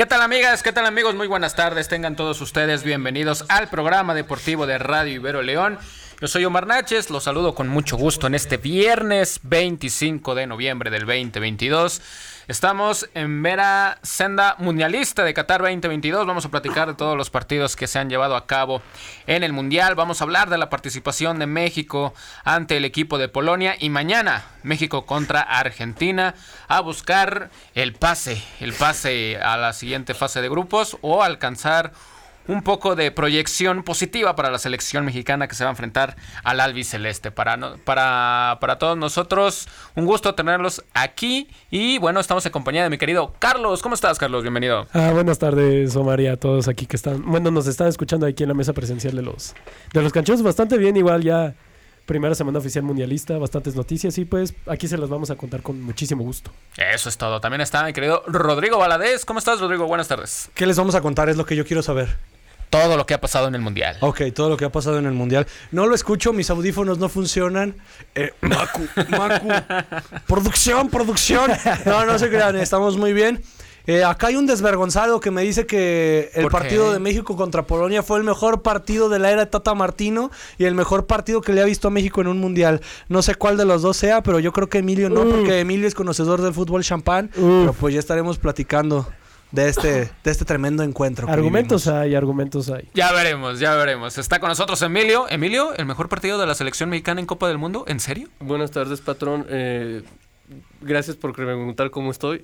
¿Qué tal amigas? ¿Qué tal amigos? Muy buenas tardes. Tengan todos ustedes bienvenidos al programa deportivo de Radio Ibero León. Yo soy Omar Naches, los saludo con mucho gusto en este viernes 25 de noviembre del 2022. Estamos en mera senda mundialista de Qatar 2022. Vamos a platicar de todos los partidos que se han llevado a cabo en el Mundial. Vamos a hablar de la participación de México ante el equipo de Polonia. Y mañana, México contra Argentina a buscar el pase, el pase a la siguiente fase de grupos o alcanzar un poco de proyección positiva para la selección mexicana que se va a enfrentar al albiceleste. Para, para, para todos nosotros, un gusto tenerlos aquí. Y bueno, estamos en compañía de mi querido Carlos. ¿Cómo estás, Carlos? Bienvenido. Ah, buenas tardes, Omar, y a todos aquí que están. Bueno, nos están escuchando aquí en la mesa presencial de los, de los canchos. Bastante bien, igual ya. Primera semana oficial mundialista, bastantes noticias y pues aquí se las vamos a contar con muchísimo gusto. Eso es todo. También está mi querido Rodrigo Valadez. ¿Cómo estás, Rodrigo? Buenas tardes. ¿Qué les vamos a contar? Es lo que yo quiero saber todo lo que ha pasado en el mundial. Ok, todo lo que ha pasado en el mundial. No lo escucho, mis audífonos no funcionan. Eh, Macu, Macu. producción, producción. No, no se crean, estamos muy bien. Eh, acá hay un desvergonzado que me dice que el partido de México contra Polonia fue el mejor partido de la era de Tata Martino y el mejor partido que le ha visto a México en un mundial. No sé cuál de los dos sea, pero yo creo que Emilio no, uh. porque Emilio es conocedor del fútbol champán. Uh. Pero pues ya estaremos platicando de este, de este tremendo encuentro. Argumentos hay, argumentos hay. Ya veremos, ya veremos. Está con nosotros Emilio. Emilio, el mejor partido de la selección mexicana en Copa del Mundo, ¿en serio? Buenas tardes, patrón. Eh, gracias por preguntar cómo estoy.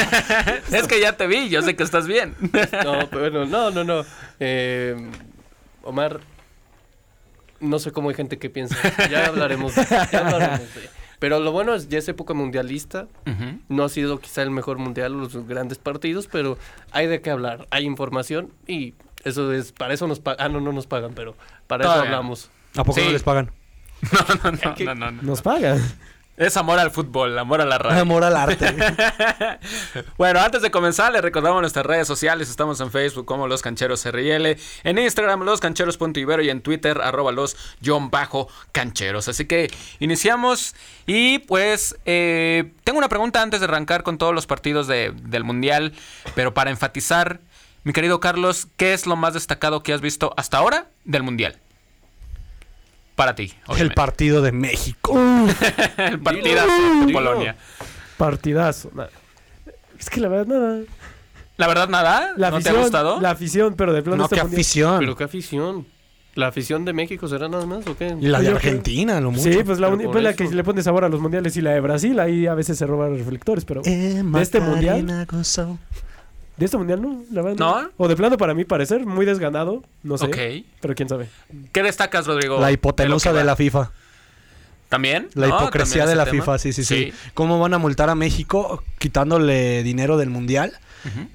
es que ya te vi, yo sé que estás bien. no, bueno, no, no, no. Eh, Omar, no sé cómo hay gente que piensa. Ya hablaremos, ya hablaremos de pero lo bueno es, ya es época mundialista. No ha sido quizá el mejor mundial, los grandes partidos, pero hay de qué hablar. Hay información y eso es, para eso nos pagan. Ah, no, no nos pagan, pero para eso hablamos. ¿A poco no les pagan? No, no, no, no, no, Nos pagan. Es amor al fútbol, amor a la radio. Amor al arte. bueno, antes de comenzar, les recordamos nuestras redes sociales. Estamos en Facebook como Los Cancheros RL, en Instagram loscancheros.ibero y en Twitter arroba los bajo cancheros. Así que iniciamos y pues eh, tengo una pregunta antes de arrancar con todos los partidos del Mundial, pero para enfatizar, mi querido Carlos, ¿qué es lo más destacado que has visto hasta ahora del Mundial? Para ti. El partido de México. el partidazo de Polonia. Partidazo. Es que la verdad nada. ¿La verdad nada? La ¿No afición, te ha gustado? La afición, pero de plano No, qué afición. Pero qué afición. ¿La afición de México será nada más o qué? Y la de Argentina, lo mucho. Sí, pues la, pues la que le pone sabor a los mundiales y la de Brasil, ahí a veces se roban reflectores, pero de este mundial de este mundial no, la verdad. ¿No? O de plano, para mí parecer, muy desganado. No sé. Ok. Pero quién sabe. ¿Qué destacas, Rodrigo? La hipotenusa de, la FIFA. ¿También? La hipocresía de la FIFA, sí, sí, sí, ¿Cómo van a multar a México quitándole dinero del mundial?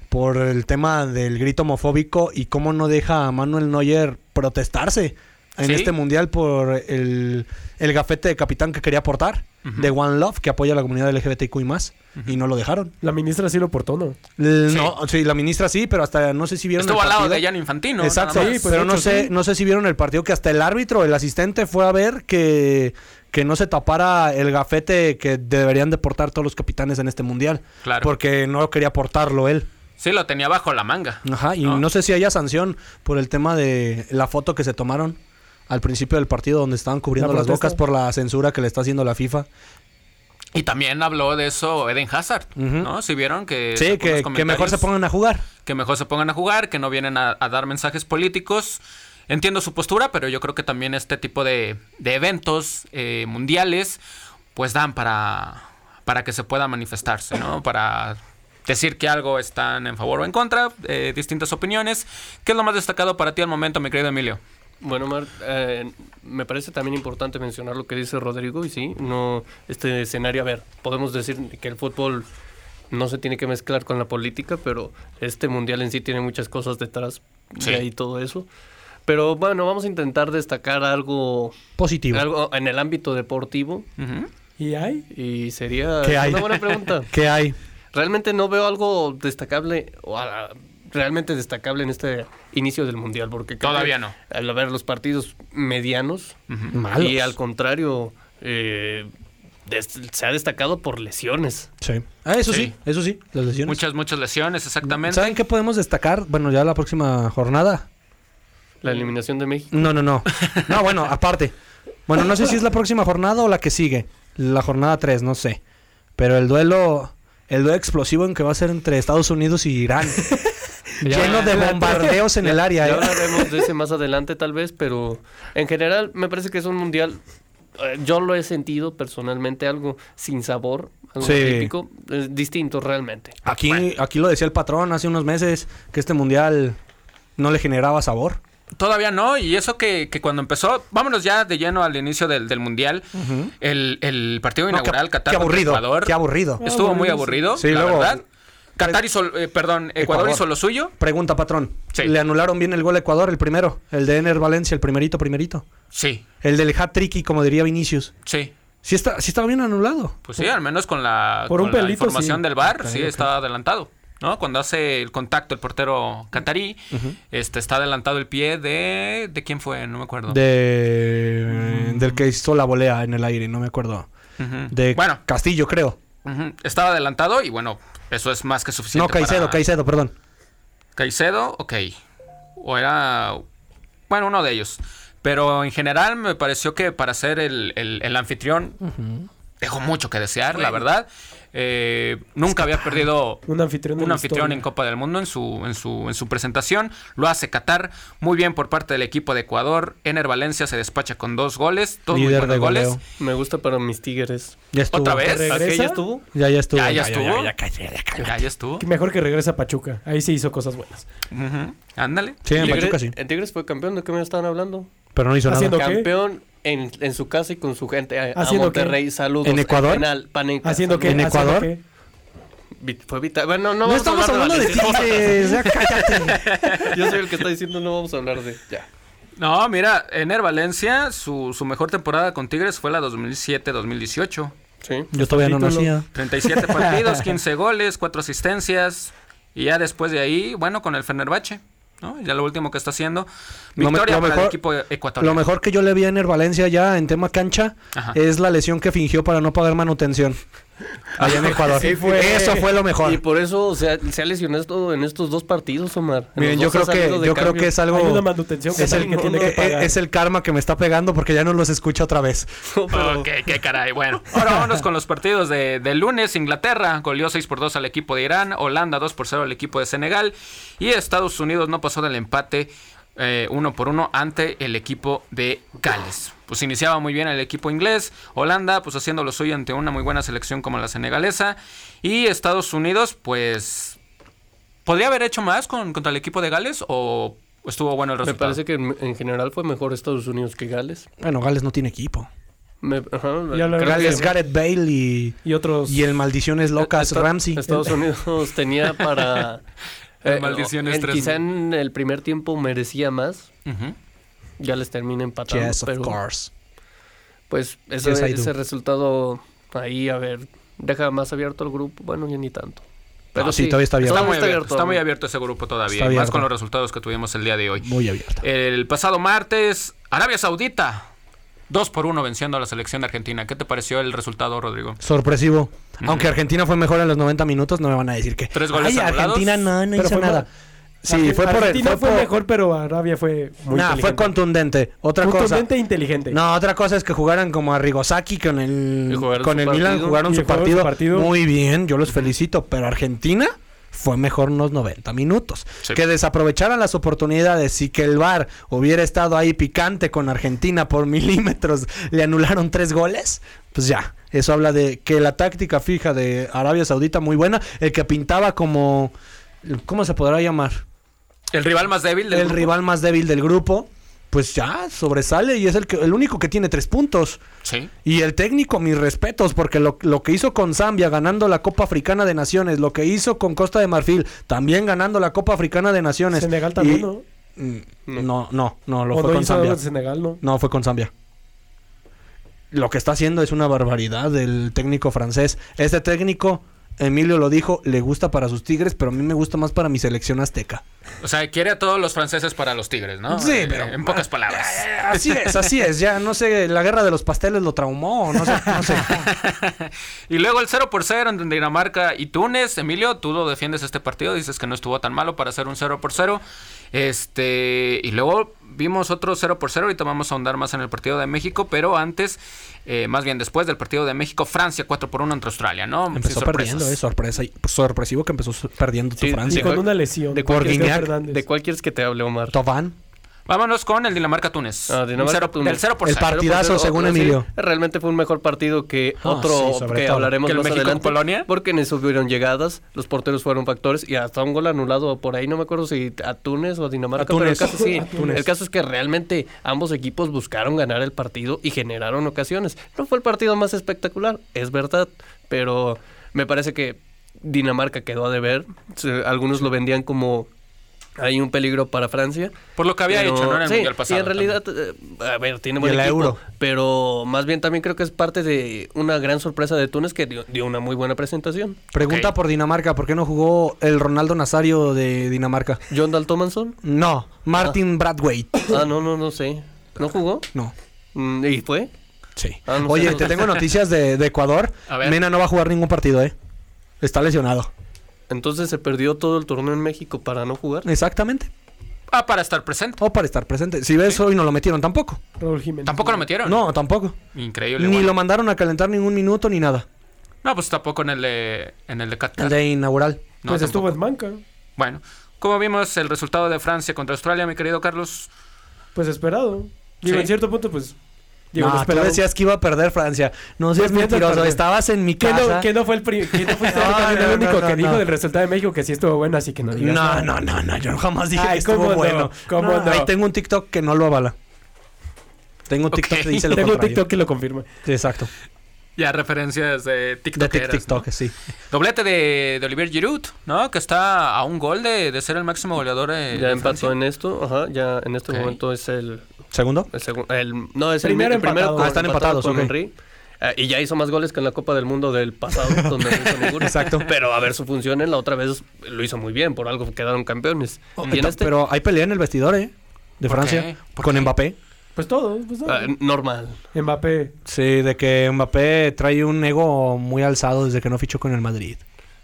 Por el tema del grito homofóbico y cómo no deja a Manuel Neuer protestarse en este mundial por el, el gafete de capitán que quería aportar de One Love, que apoya a la comunidad LGBTQ y más, y no lo dejaron. La ministra sí lo portó, ¿no? No, sí, la ministra sí, pero hasta no sé si vieron Estuvo al lado de Jan Infantino. Exacto, sí, pero no sé, no sé si vieron el partido que hasta el árbitro, el asistente fue a ver que que no se tapara el gafete que deberían de portar todos los capitanes en este mundial. Claro. Porque no quería portarlo él. Sí, lo tenía bajo la manga. Ajá, y no sé si haya sanción por el tema de la foto que se tomaron al principio del partido donde estaban cubriendo las bocas por la censura que le está haciendo la FIFA. Y también habló de eso Eden Hazard, ¿no? Si vieron que... Sí, que, mejor se pongan a jugar. Que mejor se pongan a jugar, que no vienen a, dar mensajes políticos. Entiendo su postura, pero yo creo que también este tipo de, eventos eh, mundiales pues dan para, para que se pueda manifestarse, ¿no? Para decir que algo están en favor o en contra, eh, distintas opiniones. ¿Qué es lo más destacado para ti al momento, mi querido Emilio? Bueno, Mar, eh, me parece también importante mencionar lo que dice Rodrigo y sí, no este escenario, a ver, podemos decir que el fútbol no se tiene que mezclar con la política, pero este mundial en sí tiene muchas cosas detrás sí. y todo eso. Pero bueno, vamos a intentar destacar algo positivo, algo en el ámbito deportivo. ¿Y hay? Y sería una buena pregunta. ¿Qué hay? Realmente no veo algo destacable o realmente destacable en este inicio del mundial porque todavía no al ver los partidos medianos y al contrario eh, se ha destacado por lesiones. Sí. Ah, eso sí. Sí. eso sí, las lesiones. Muchas, muchas lesiones, exactamente. ¿Saben qué podemos destacar? Bueno, ya la próxima jornada. La eliminación de México. No, no, no. No, bueno, aparte. Bueno, no sé si es la próxima jornada o la que sigue. La jornada 3, no sé. Pero el duelo, el duelo explosivo en que va a ser entre Estados Unidos y Irán. Lleno de bombardeos en el área. Ya ¿eh? hablaremos de ese más adelante tal vez, pero en general me parece que es un mundial, eh, yo lo he sentido personalmente algo sin sabor, algo Sí. típico, distinto realmente. Aquí, aquí lo decía el patrón hace unos meses, que este mundial no le generaba sabor. Todavía no, y eso que, que cuando empezó, vámonos ya de lleno al inicio del, del Mundial, el, el partido No, inaugural qué, Qatar qué contra aburrido. Ecuador Qué aburrido. estuvo muy Aburrido. Sí, la luego- verdad. Qatar hizo, eh, perdón, Ecuador, Ecuador. hizo lo suyo. Pregunta, patrón. Sí. ¿Le anularon bien el gol a Ecuador, el primero? El de Ener Valencia, el primerito, primerito. Sí, El del hat-tricky, como diría Vinicius. sí. Sí, está, sí estaba bien anulado. Pues sí, al menos con la, Por un con la pelito, información sí. del VAR, sí, ok. está adelantado. ¿no? Cuando hace el contacto el portero catarí, este, está adelantado el pie de... ¿De quién fue? No me acuerdo. De, Del que hizo la volea en el aire, no me acuerdo. De Bueno, Castillo, creo. estaba adelantado y bueno, eso es más que suficiente. No, Caicedo, para- Caicedo, perdón. Caicedo, ok. O era. Bueno, uno de ellos. Pero en general me pareció que para ser el, el- el anfitrión dejó mucho que desear, la verdad. Eh, nunca había perdido Un anfitrión un anfitrión en Copa del Mundo en su, en su, en su presentación. Lo hace Qatar. Muy bien por parte del equipo de Ecuador. Ener Valencia se despacha con dos goles. Dos muy Líder buenos de goles. goleo. Me gusta para mis tigres. Ya estuvo. ¿Otra vez? ¿Aquella estuvo? Ya, ya estuvo. Ya, ya estuvo. Ya, ya, cállate, ya, cállate. Ya, ya estuvo. Mejor que regresa a Pachuca. Ahí sí hizo cosas buenas. Ándale. Sí, en Tigre- Pachuca sí. En Tigres fue campeón, ¿de qué me estaban hablando? Pero no hizo nada. Campeón en, en su casa y con su gente a, a ¿Haciendo qué? Monterrey. Saludos. ¿En Ecuador? Penal, Paneca, ¿Haciendo qué? ¿En saludos. ¿Haciendo Ecuador? qué? Fue vital. Bueno, no, No, vamos a estamos hablar hablando de. Tigres. Ya cállate. Yo soy el que está diciendo no vamos a hablar de... Ya. No, mira, Ener Valencia, su, su mejor temporada con Tigres fue la 2007-2018. Sí. Yo todavía no nacía. 37 partidos, 15 goles, 4 asistencias. Y ya después de ahí, bueno, con el Fenerbahce, ¿no? Ya lo último que está haciendo. Lo me- Victoria lo para el mejor- equipo ecuatoriano. Lo mejor que yo le vi a Ener Valencia ya en tema cancha Ajá. es la lesión que fingió para no pagar manutención. Allá en Ecuador. Sí fue. Eso fue lo mejor. Y por eso o sea, se ha lesionado en estos dos partidos, Omar. En Miren, yo creo ha que de yo creo cambio. que es algo Hay una manutención que es el, tiene que tiene que eh, eh, pagar. es el karma que me está pegando porque ya no los escucho otra vez. Pero- Ok, qué caray. Bueno, ahora vámonos con los partidos de, del lunes. Inglaterra goleó 6 por 2 al equipo de Irán. Holanda 2 por 0 al equipo de Senegal. Y Estados Unidos no pasó del empate 1 por 1 ante el equipo de Gales. Pues iniciaba muy bien el equipo inglés. Holanda, pues haciendo lo suyo ante una muy buena selección como la senegalesa. Y Estados Unidos, pues. ¿Podría haber hecho más con, contra el equipo de Gales? ¿O estuvo bueno el Me resultado? parece que en, en general fue mejor Estados Unidos que Gales. Bueno, Gales no tiene equipo. Me- ajá, Ya lo- creo que- Gales, Gareth Bale y, Y otros. y el maldiciones locas Esta- Ramsey. Estados Unidos tenía para... El eh, maldiciones en- tres- quizá en el primer tiempo merecía más. Ujú. Ya les termina empatando. Yes, of pero course. pues ese, Yes, ese resultado ahí, a ver, deja más abierto el grupo. Bueno, ya ni tanto. Pero No, sí, todavía está abierto. Está muy, está abierto, abierto. está muy abierto ese grupo todavía. Más abierto. con los resultados que tuvimos el día de hoy. Muy abierta. El pasado martes, Arabia Saudita. 2 por 1 venciendo a la selección de Argentina. ¿Qué te pareció el resultado, Rodrigo? Sorpresivo. Aunque Argentina fue mejor en los 90 minutos, no me van a decir que. Tres goles Ay, anulados. Argentina no, no hizo nada. Sí, fue por el. Argentina fue, por- mejor, pero Arabia fue muy Nah, fue contundente. Otra Contundente cosa. e inteligente. No, otra cosa es que jugaran como a Rigosaki con el con el Milan jugaron su partido, partido. muy bien, yo los felicito, pero Argentina fue mejor unos 90 minutos. Sí. Que desaprovecharan las oportunidades y que el VAR hubiera estado ahí picante con Argentina por milímetros, le anularon tres goles, pues ya, eso habla de que la táctica fija de Arabia Saudita muy buena, el que pintaba como ¿cómo se podrá llamar? El rival más débil del el grupo. rival más débil del grupo, pues ya sobresale y es el, que, el único que tiene tres puntos. Sí. Y el técnico, mis respetos, porque lo, lo que hizo con Zambia ganando la Copa Africana de Naciones, lo que hizo con Costa de Marfil, también ganando la Copa Africana de Naciones. Senegal también, Y- ¿no? Mm, No, no, no, lo o fue no con Zambia. Senegal, ¿no? No, fue con Zambia. Lo que está haciendo es una barbaridad el técnico francés. Este técnico, Emilio lo dijo, le gusta para sus tigres, pero a mí me gusta más para mi selección azteca. O sea, quiere a todos los franceses para los tigres, ¿no? Sí, Eh, pero- En pocas palabras. Así es, así es. Ya no sé, la guerra de los pasteles lo traumó, no sé, no sé. Y luego el 0 por 0 entre Dinamarca y Túnez. Emilio, tú lo defiendes este partido, dices que no estuvo tan malo para hacer un 0 por 0. Este, y luego vimos otro 0 por 0. Ahorita vamos a ahondar más en el partido de México, pero antes, eh, más bien después del partido de México, Francia 4 por 1 entre Australia, ¿no? Empezó perdiendo, eh, sorpresa, sorpresivo que empezó perdiendo tu Sí, Francia. sí. con una lesión. de Fernández. ¿De cuál quieres que te hable, Omar? Toban. Vámonos con el Dinamarca-Túnez. Ah, Dinamarca, Un cero- Túnez. Del 0 por El 0. par- Partidazo, según sí, Emilio. realmente fue un mejor partido que Ah, otro sí, que todo. hablaremos ¿Que el más adelante. México-Polonia? Porque en eso hubieron llegadas, los porteros fueron factores y hasta un gol anulado por ahí, no me acuerdo si a Túnez o a Dinamarca, A Túnez. pero el caso sí. A Túnez. El caso es que realmente ambos equipos buscaron ganar el partido y generaron ocasiones. No fue el partido más espectacular, es verdad, pero me parece que Dinamarca quedó a deber. Algunos lo vendían como hay un peligro para Francia. Por lo que había Pero- hecho, ¿no? En el sí, Mundial pasado. Y en realidad, eh, a ver, tiene Y buen el equipo, Euro. pero más bien también creo que es parte de una gran sorpresa de Túnez que dio, dio una muy buena presentación. Pregunta por Dinamarca, ¿por qué no jugó el Ronaldo Nazario de Dinamarca? John Daltomanson. No, Martin Bradwaite. Ah, no, no, no sé. ¿No jugó? No. Mm, ¿Y fue? Sí. Ah, no sé, Oye, no te sé. tengo noticias de, de Ecuador. A ver. Mena no va a jugar ningún partido, ¿eh? Está lesionado. Entonces se perdió todo el torneo en México para no jugar. Exactamente. Ah, para estar presente. O para estar presente. Si ves, hoy no lo metieron tampoco. Raúl Jiménez. Tampoco lo metieron. No, tampoco. Increíble. Ni bueno. lo mandaron a calentar ningún minuto ni nada. No, pues tampoco en el de, en el de Qatar. El de inaugural. No, Pues estuvo en banca. Bueno, como vimos el resultado de Francia contra Australia, mi querido Carlos. Pues esperado. Digo, Sí. en cierto punto, pues. Digo, no, tú decías que iba a perder Francia. No seas Pues mentiroso. Estabas en mi ¿Quién casa. no, quién no fue el, pri- no No, el único que dijo del resultado de México que sí estuvo bueno, así que no digas No, no, no, no. Yo jamás dije Ay, que estuvo bueno. Ahí tengo un TikTok que no lo avala. Tengo un TikTok Ok. que dice lo Tengo un. TikTok que lo confirma. Sí, exacto. Ya referencias de De TikTok. tic- TikTok, sí. Doblete de, de Olivier Giroud, ¿no? Que está a un gol de, de ser el máximo goleador de, ya de empató Francia. en esto, ajá, ya en este momento es el, ¿Segundo? el segundo, el, no, es Primero el, el primero con- Ah, están empatados, con. Henry. Eh, y ya hizo más goles que en la Copa del Mundo del pasado, donde no hizo ninguno. Exacto. Pero a ver su función en la otra vez lo hizo muy bien, por algo quedaron campeones. y en este, Pero hay pelea en el vestidor, ¿eh? De ¿Por Francia. qué? ¿Por Con qué? Mbappé. Pues todo. Pues todo. ah, normal. Mbappé. Sí, de que Mbappé trae un ego muy alzado desde que no fichó con el Madrid.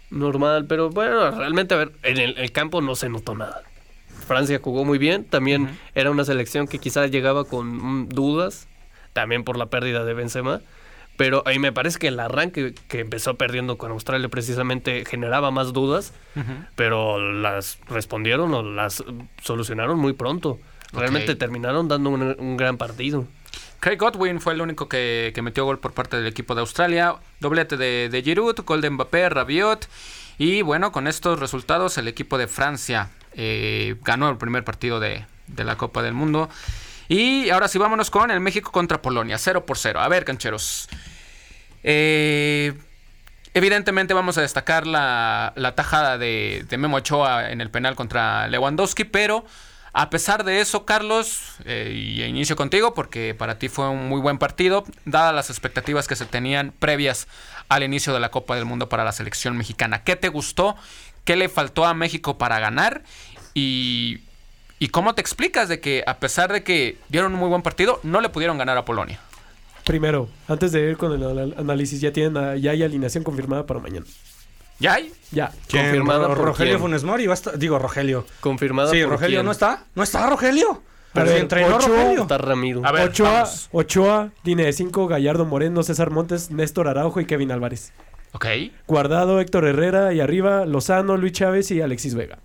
Normal, pero bueno, realmente, a ver, en el, el campo no se notó nada. Francia jugó muy bien, también era una selección que quizás llegaba con mm, dudas, también por la pérdida de Benzema, pero ahí me parece que el arranque que empezó perdiendo con Australia precisamente generaba más dudas, pero las respondieron o las solucionaron muy pronto. Realmente terminaron dando un, un gran partido. Craig Godwin fue el único que, que metió gol por parte del equipo de Australia. Doblete de, de Giroud, gol de Mbappé, Rabiot. Y bueno, con estos resultados el equipo de Francia eh, ganó el primer partido de, de la Copa del Mundo. Y ahora sí, vámonos con el México contra Polonia, 0 por 0. A ver, cancheros. Eh, evidentemente vamos a destacar la, la tajada de, de Memo Ochoa en el penal contra Lewandowski, pero a pesar de eso, Carlos, eh, y inicio contigo porque para ti fue un muy buen partido, dadas las expectativas que se tenían previas al inicio de la Copa del Mundo para la selección mexicana. ¿Qué te gustó? ¿Qué le faltó a México para ganar? Y, ¿Y cómo te explicas de que a pesar de que dieron un muy buen partido, no le pudieron ganar a Polonia? Primero, antes de ir con el análisis, ya tienen ya hay alineación confirmada para mañana. ¿Ya hay? Ya. Confirmada Ro- por Rogelio quién? Funes Mori va a estar- Digo, Rogelio. Confirmada Sí, por Rogelio quién? no está. ¿No está Rogelio? Pero ver, si entrenó Ochoa- Rogelio. Está Ramiro. A ver, Ochoa, vamos. Ochoa, línea de 5, Gallardo Moreno, César Montes, Néstor Araujo y Kevin Álvarez. Ok. Guardado, Héctor Herrera y arriba Lozano, Luis Chávez y Alexis Vega.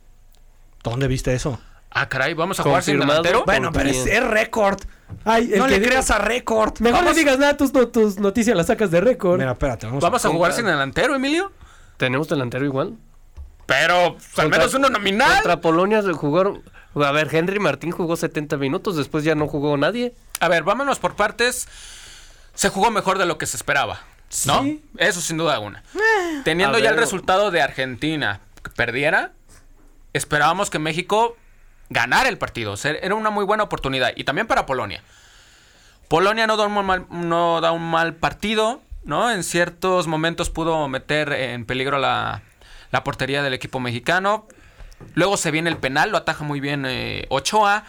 ¿Dónde viste eso? Ah, caray, vamos a jugar sin Confirmado. delantero. Bueno, pero es, récord. Ay, No le diga- creas a récord. Mejor Vamos- no digas nada, tus, no- tus noticias las sacas de récord. Mira, espérate. Vamos, Vamos a jugar sin delantero, Emilio. ¿Tenemos delantero igual? Pero pues, al menos uno nominal. Contra Polonia se jugaron. A ver, Henry Martín jugó 70 minutos, después ya no jugó nadie. A ver, vámonos por partes. Se jugó mejor de lo que se esperaba. ¿No? Sí. Eso sin duda alguna. Teniendo a ya el resultado de Argentina que perdiera, esperábamos que México ganara el partido. O sea, era una muy buena oportunidad. Y también para Polonia. Polonia no da un mal, no da un mal partido, ¿no? En ciertos momentos pudo meter en peligro la, la portería del equipo mexicano. Luego se viene el penal, lo ataja muy bien eh, Ochoa.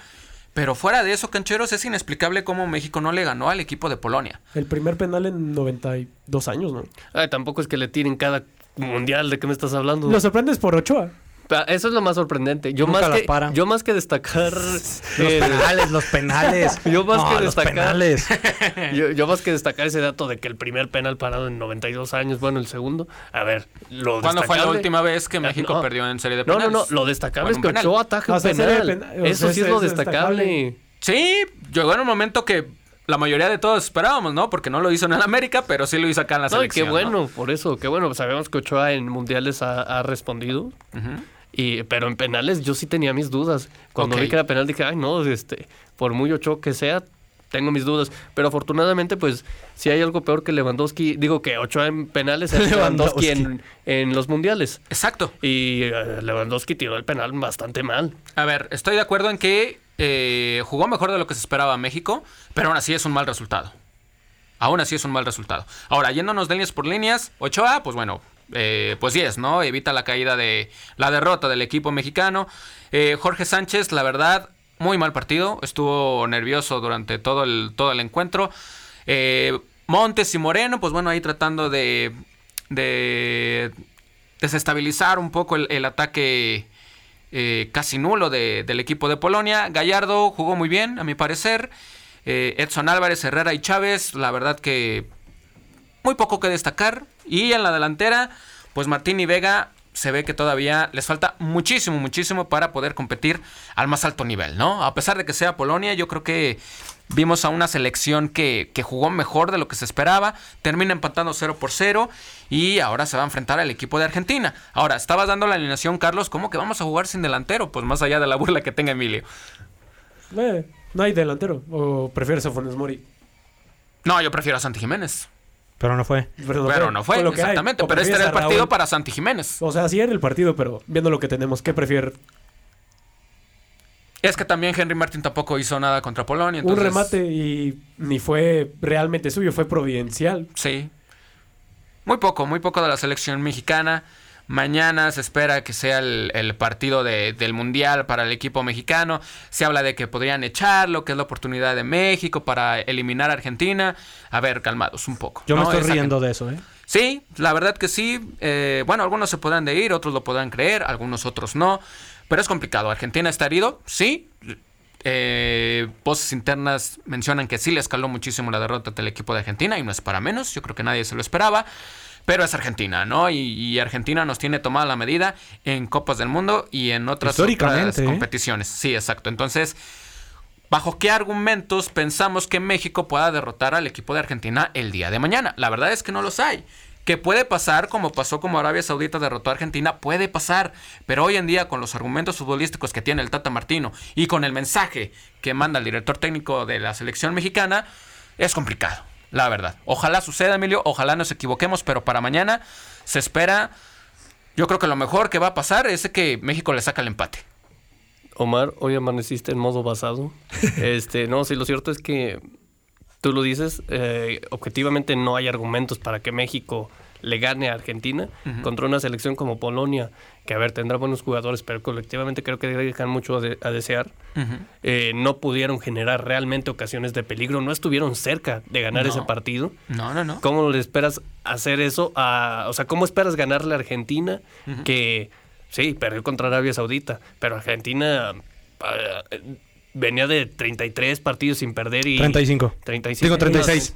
Pero fuera de eso, cancheros, es inexplicable cómo México no le ganó al equipo de Polonia. El primer penal en 92 años, ¿no? Ay, tampoco es que le tiren cada mundial. ¿De qué me estás hablando? Lo sorprendes por Ochoa. Eso es lo más sorprendente. Yo Nunca más las que para. yo más que destacar Los penales, los penales. Yo más No, que los destacar- penales. yo, yo más que destacar ese dato de que el primer penal parado en 92 años, bueno, el segundo, a ver, lo ¿Cuándo fue la última vez que México no. perdió en serie de No, no, penales? no, lo destacable es que un penal. Ochoa ataja un penal. Eso sí es es- lo es destacable. Sí, llegó en un momento que la mayoría de todos esperábamos, ¿no? Porque no lo hizo en el América, pero sí lo hizo acá en la No, selección. qué bueno, por eso, qué bueno. Sabemos que Ochoa en mundiales ha, ha respondido. ¿no? Ujú. Y, pero en penales yo sí tenía mis dudas. Cuando vi que era penal dije, ay no, este, por muy Ochoa que sea, tengo mis dudas. Pero afortunadamente, pues, si hay algo peor que Lewandowski, digo que Ochoa en penales es Lewandowski en, en los mundiales. Exacto. Y eh, Lewandowski tiró el penal bastante mal. A ver, estoy de acuerdo en que eh, jugó mejor de lo que se esperaba México, pero aún así es un mal resultado. Aún así es un mal resultado. Ahora, yéndonos de líneas por líneas, Ochoa, pues bueno, eh, pues 10, ¿no? Evita la caída de la derrota del equipo mexicano. Eh, Jorge Sánchez, la verdad, muy mal partido. Estuvo nervioso durante todo el, todo el encuentro. Eh, Montes y Moreno, pues bueno, ahí tratando de, de desestabilizar un poco el, ataque casi nulo de- del equipo de Polonia. Gallardo jugó muy bien, a mi parecer. Edson Álvarez, Herrera y Chávez, la verdad que muy poco que destacar. Y en la delantera, pues Martín y Vega se ve que todavía les falta muchísimo, muchísimo para poder competir al más alto nivel, ¿no? A pesar de que sea Polonia, yo creo que vimos a una selección que, que jugó mejor de lo que se esperaba, termina empatando 0 por 0 y ahora se va a enfrentar al equipo de Argentina. Ahora, estabas dando la alineación, Carlos, ¿cómo que vamos a jugar sin delantero? Pues más allá de la burla que tenga Emilio. Eh, no hay delantero. ¿O prefieres a Funes Mori? No, yo prefiero a Santi Jiménez. Pero no fue. Pero, Pero no fue, lo hay. exactamente. ¿O Pero este era el partido Raúl? para Santi Jiménez. O sea, sí era el partido, pero viendo lo que tenemos, ¿qué prefiere? Es que también Henry Martin tampoco hizo nada contra Polonia. Un remate y ni fue realmente suyo, fue providencial. Sí. Muy poco, muy poco de la selección mexicana. Mañana se espera que sea el, el partido de- del Mundial para el equipo mexicano. Se habla de que podrían echarlo, que es la oportunidad de México para eliminar a Argentina. A ver, calmados un poco. Yo me ¿no? estoy Esa riendo de eso, ¿eh? Sí, la verdad que sí. Eh, bueno, algunos se podrán de ir, otros lo podrán creer, algunos otros no. Pero es complicado. Argentina está herido, sí. Eh, voces internas mencionan que sí le escaló muchísimo la derrota del equipo de Argentina y no es para menos. Yo creo que nadie se lo esperaba. Pero es Argentina, ¿no? Y, y Argentina nos tiene tomada la medida en Copas del Mundo y en otras, otras ¿eh? competiciones. Sí, exacto. Entonces, ¿Bajo qué argumentos pensamos que México pueda derrotar al equipo de Argentina el día de mañana? La verdad es que no los hay. Que puede pasar, como pasó como Arabia Saudita derrotó a Argentina, puede pasar. Pero hoy en día, con los argumentos futbolísticos que tiene el Tata Martino y con el mensaje que manda el director técnico de la selección mexicana, es complicado, la verdad. Ojalá suceda, Emilio, ojalá nos equivoquemos, pero para mañana se espera. Yo creo que lo mejor que va a pasar es que México le saca el empate. Omar, hoy amaneciste en modo basado. este, no, sí, lo cierto es que tú lo dices, eh, objetivamente no hay argumentos para que México le gane a Argentina contra una selección como Polonia, que a ver, tendrá buenos jugadores, pero colectivamente creo que dejan mucho a, de- a desear. Eh, no pudieron generar realmente ocasiones de peligro, no estuvieron cerca de ganar No. ese partido. No, no, no. ¿Cómo le esperas hacer eso? A, o sea, ¿cómo esperas ganarle a Argentina? Que sí, perdió contra Arabia Saudita, pero Argentina ah, eh, venía de 33 partidos sin perder y... 35. 35. Digo 36.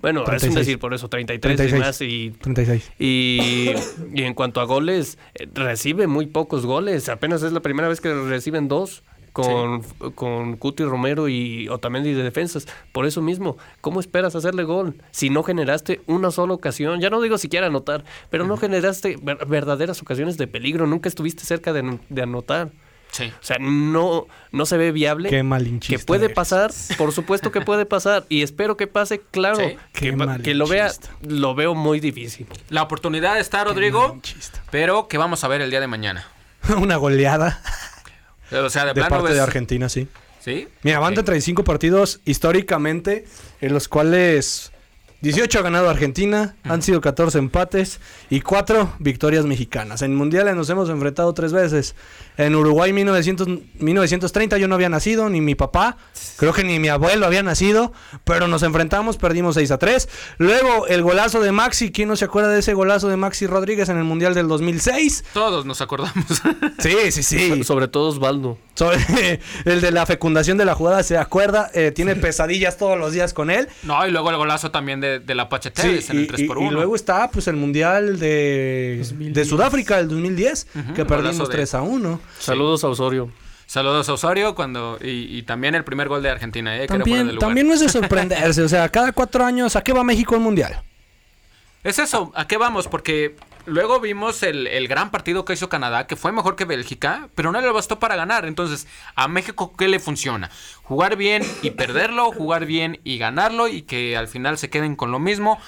Bueno, es un 36. decir por eso, 33 y 36. más y 36. y, y en cuanto a goles, eh, recibe muy pocos goles. Apenas es la primera vez que reciben dos con, con Cuti Romero y Otamendi de defensas. Por eso mismo, ¿cómo esperas hacerle gol? Si no generaste una sola ocasión, ya no digo siquiera anotar, pero no generaste ver- verdaderas ocasiones de peligro, nunca estuviste cerca de, de anotar. Sí. O sea, no, no se ve viable. Qué malinchista Que puede eres. pasar, por supuesto que puede pasar. Y espero que pase, claro. Sí. Que, lo vea, lo veo muy difícil. La oportunidad está, Rodrigo, pero que vamos a ver el día de mañana. Una goleada O sea, de, de plano parte ves- de Argentina, sí. ¿Sí? Mira, van Ok. 35 partidos históricamente en los cuales 18 ha ganado Argentina, han sido 14 empates y 4 victorias mexicanas. En mundiales nos hemos enfrentado tres veces. En Uruguay 1900, 1930 yo no había nacido, ni mi papá, creo que ni mi abuelo había nacido, pero nos enfrentamos, perdimos 6 a 3. Luego el golazo de Maxi, ¿quién no se acuerda de ese golazo de Maxi Rodríguez en el Mundial del 2006? Todos nos acordamos. Sí, sí, sí. Sobre todo Osvaldo. Sobre el de la fecundación de la jugada, ¿se acuerda? Eh, tiene pesadillas todos los días con él. no, y luego el golazo también de, de la Pache Sí, en el y, 3 y- y 1 luego está pues el Mundial de, 2010. de Sudáfrica, el 2010, que golazo perdimos de- 3 a 1. Saludos a Osorio. Saludos a Osorio cuando y, y también el primer gol de Argentina, eh, que era fuera de También, lugar. también no es de sorprenderse, o sea, cada cuatro años, ¿a qué va México en Mundial? Es eso, ¿a qué vamos? Porque luego vimos el, el gran partido que hizo Canadá, que fue mejor que Bélgica, pero no le bastó para ganar. Entonces, ¿a México qué le funciona? ¿Jugar bien y perderlo? ¿Jugar bien y ganarlo? Y que al final se queden con lo mismo.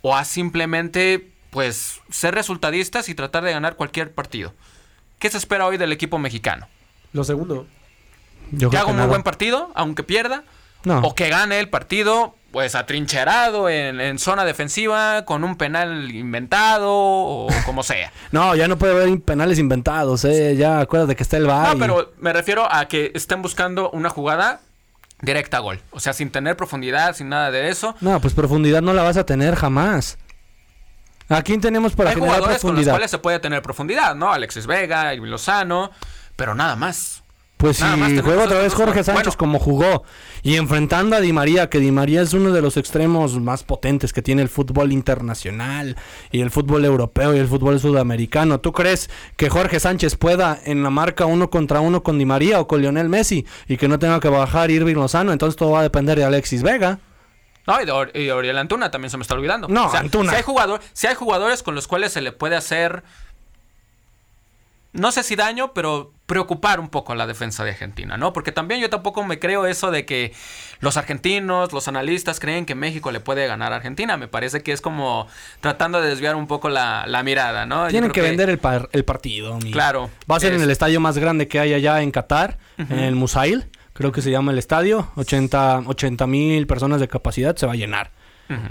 ¿O a simplemente, pues, ser resultadistas y tratar de ganar cualquier partido? ¿Qué se espera hoy del equipo mexicano? Lo segundo. Yo ¿Que haga un muy buen partido, aunque pierda? No. ¿O que gane el partido, pues, atrincherado en, en zona defensiva, con un penal inventado, o como sea? No, ya no puede haber penales inventados, eh, ya acuérdate que está el VAR. No, y- pero me refiero a que estén buscando una jugada directa a gol. O sea, sin tener profundidad, sin nada de eso. No, pues profundidad no la vas a tener jamás. ¿A quién tenemos para Hay generar jugadores con los profundidad? cuales se puede tener profundidad, ¿no? Alexis Vega, Lozano, pero nada más. Pues si Nada tenemos juega otra vez Jorge. Sánchez Bueno. como jugó y enfrentando a Di María, que Di María es uno de los extremos más potentes que tiene el fútbol internacional y el fútbol europeo y el fútbol sudamericano. ¿Tú crees que Jorge Sánchez pueda en la marca uno contra uno con Di María o con Lionel Messi y que no tenga que bajar Irving Lozano? Entonces todo va a depender de Alexis Vega. No, y de, Or- y de Oriel Antuna también se me está olvidando. No, O sea, Antuna. Si hay, jugador, si hay jugadores con los cuales se le puede hacer, no sé si daño, pero preocupar un poco a la defensa de Argentina, ¿no? Porque también yo tampoco me creo eso de que los argentinos, los analistas creen que México le puede ganar a Argentina. Me parece que es como tratando de desviar un poco la, la mirada, ¿no? Tienen que, vender el, par- el partido. mi- Claro. Va a ser en el estadio más grande que hay allá en Qatar, en el Musail. Creo que se llama el estadio. 80 mil personas de capacidad se va a llenar.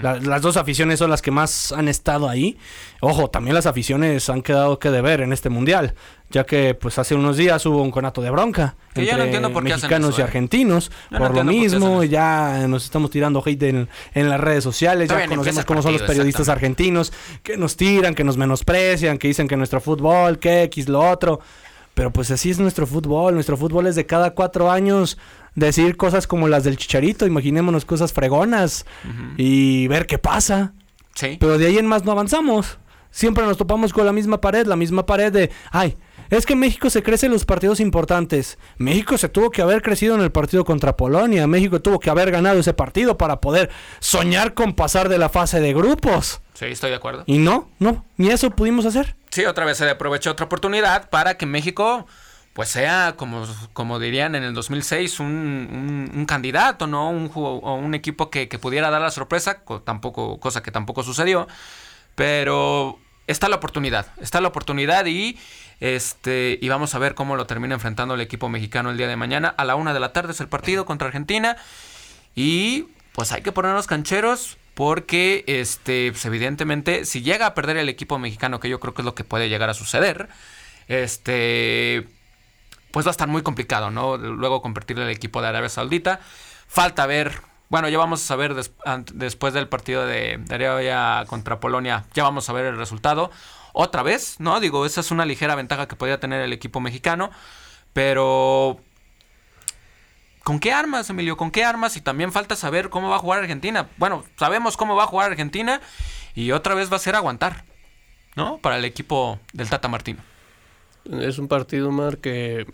La- las dos aficiones son las que más han estado ahí. Ojo, también las aficiones han quedado que deber en este mundial, ya que pues hace unos días hubo un conato de bronca Que yo no entiendo por qué mexicanos eso, y eh. argentinos Yo no por lo por mismo. Ya nos estamos tirando hate en, en las redes sociales, Todavía ya conocemos cómo son los periodistas argentinos que nos tiran, que nos menosprecian, que dicen que nuestro fútbol, que X, lo otro. Pero pues así es nuestro fútbol. Nuestro fútbol es de cada cuatro años decir cosas como las del chicharito. Imaginémonos cosas fregonas y ver qué pasa. Sí. Pero de ahí en más no avanzamos. Siempre nos topamos con la misma pared, la misma pared de, ay, es que México se crece en los partidos importantes. México se tuvo que haber crecido en el partido contra Polonia. México tuvo que haber ganado ese partido para poder soñar con pasar de la fase de grupos. Sí, estoy de acuerdo. Y no, no, ni eso pudimos hacer. Sí, otra vez se aprovechó otra oportunidad para que México pues sea, como, como dirían en el 2006, un, un- un candidato, ¿no? Un, o un equipo que, que pudiera dar la sorpresa, co- tampoco, cosa que tampoco sucedió. Pero está la oportunidad, está la oportunidad y este y vamos a ver cómo lo termina enfrentando el equipo mexicano el día de mañana. A la una de la tarde es el partido contra Argentina. Y pues hay que ponernos cancheros porque, este, pues, evidentemente, si llega a perder el equipo mexicano, que yo creo que es lo que puede llegar a suceder, este, pues va a estar muy complicado, ¿no? Luego convertirle al equipo de Arabia Saudita. Falta ver, bueno, ya vamos a saber después del partido de, de Arabia contra Polonia, ya vamos a ver el resultado. Otra vez, ¿no? Digo, esa es una ligera ventaja que podría tener el equipo mexicano, pero ¿Con qué armas, Emilio? ¿Con qué armas? Y también falta saber cómo va a jugar Argentina. Bueno, sabemos cómo va a jugar Argentina y otra vez va a ser aguantar, ¿no? Para el equipo del Tata Martino. Es un partido, Mar, que,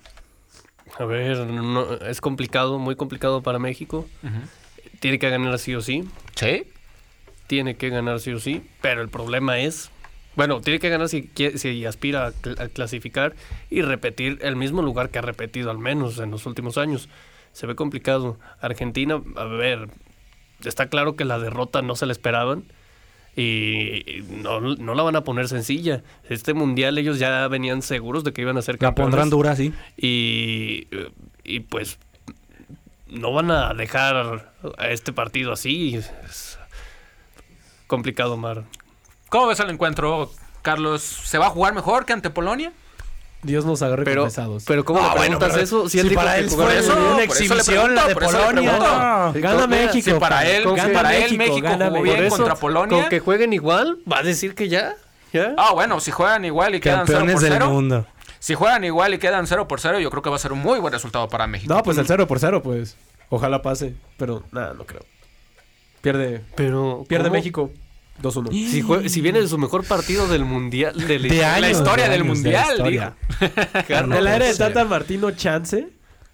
a ver, no- es complicado, muy complicado para México. Tiene que ganar sí o sí. ¿Sí? Tiene que ganar sí o sí. Pero el problema es, bueno, tiene que ganar si, si aspira a, cl- a clasificar y repetir el mismo lugar que ha repetido al menos en los últimos años. Se ve complicado. Argentina, a ver, está claro que la derrota no se la esperaban. Y no, no la van a poner sencilla. Este mundial ellos ya venían seguros de que iban a ser La campeones. pondrán dura, sí. Y, y pues no van a dejar a este partido así. Es- complicado, Omar. ¿Cómo ves el encuentro, Carlos? ¿Se va a jugar mejor que ante Polonia? Dios nos agarre Pero, confesados. pero ¿cómo Ah, le bueno, preguntas pero eso? si él dijo para que él fue eso, una eso exhibición pregunto, la de eso Polonia. No. Gana México. si para él- Gana si para él México, gana jugó bien Por contra eso, Polonia. Con que jueguen igual, va a decir que ya. ¿Ya? Ah, bueno, si juegan igual y quedan 0 Campeones por del 0. mundo. Si juegan igual y quedan 0 por 0, yo creo que va a ser un muy buen resultado para México. No, pues el 0 por 0, pues. Ojalá pase. Pero nada, no creo. Pierde, Pero. pierde ¿cómo? México 2-1. Si, jue- si viene de su mejor partido del mundial. De la De historia. años, la historia de del años, de mundial, historia. Carlos. En la era de. Tata Martino, chance.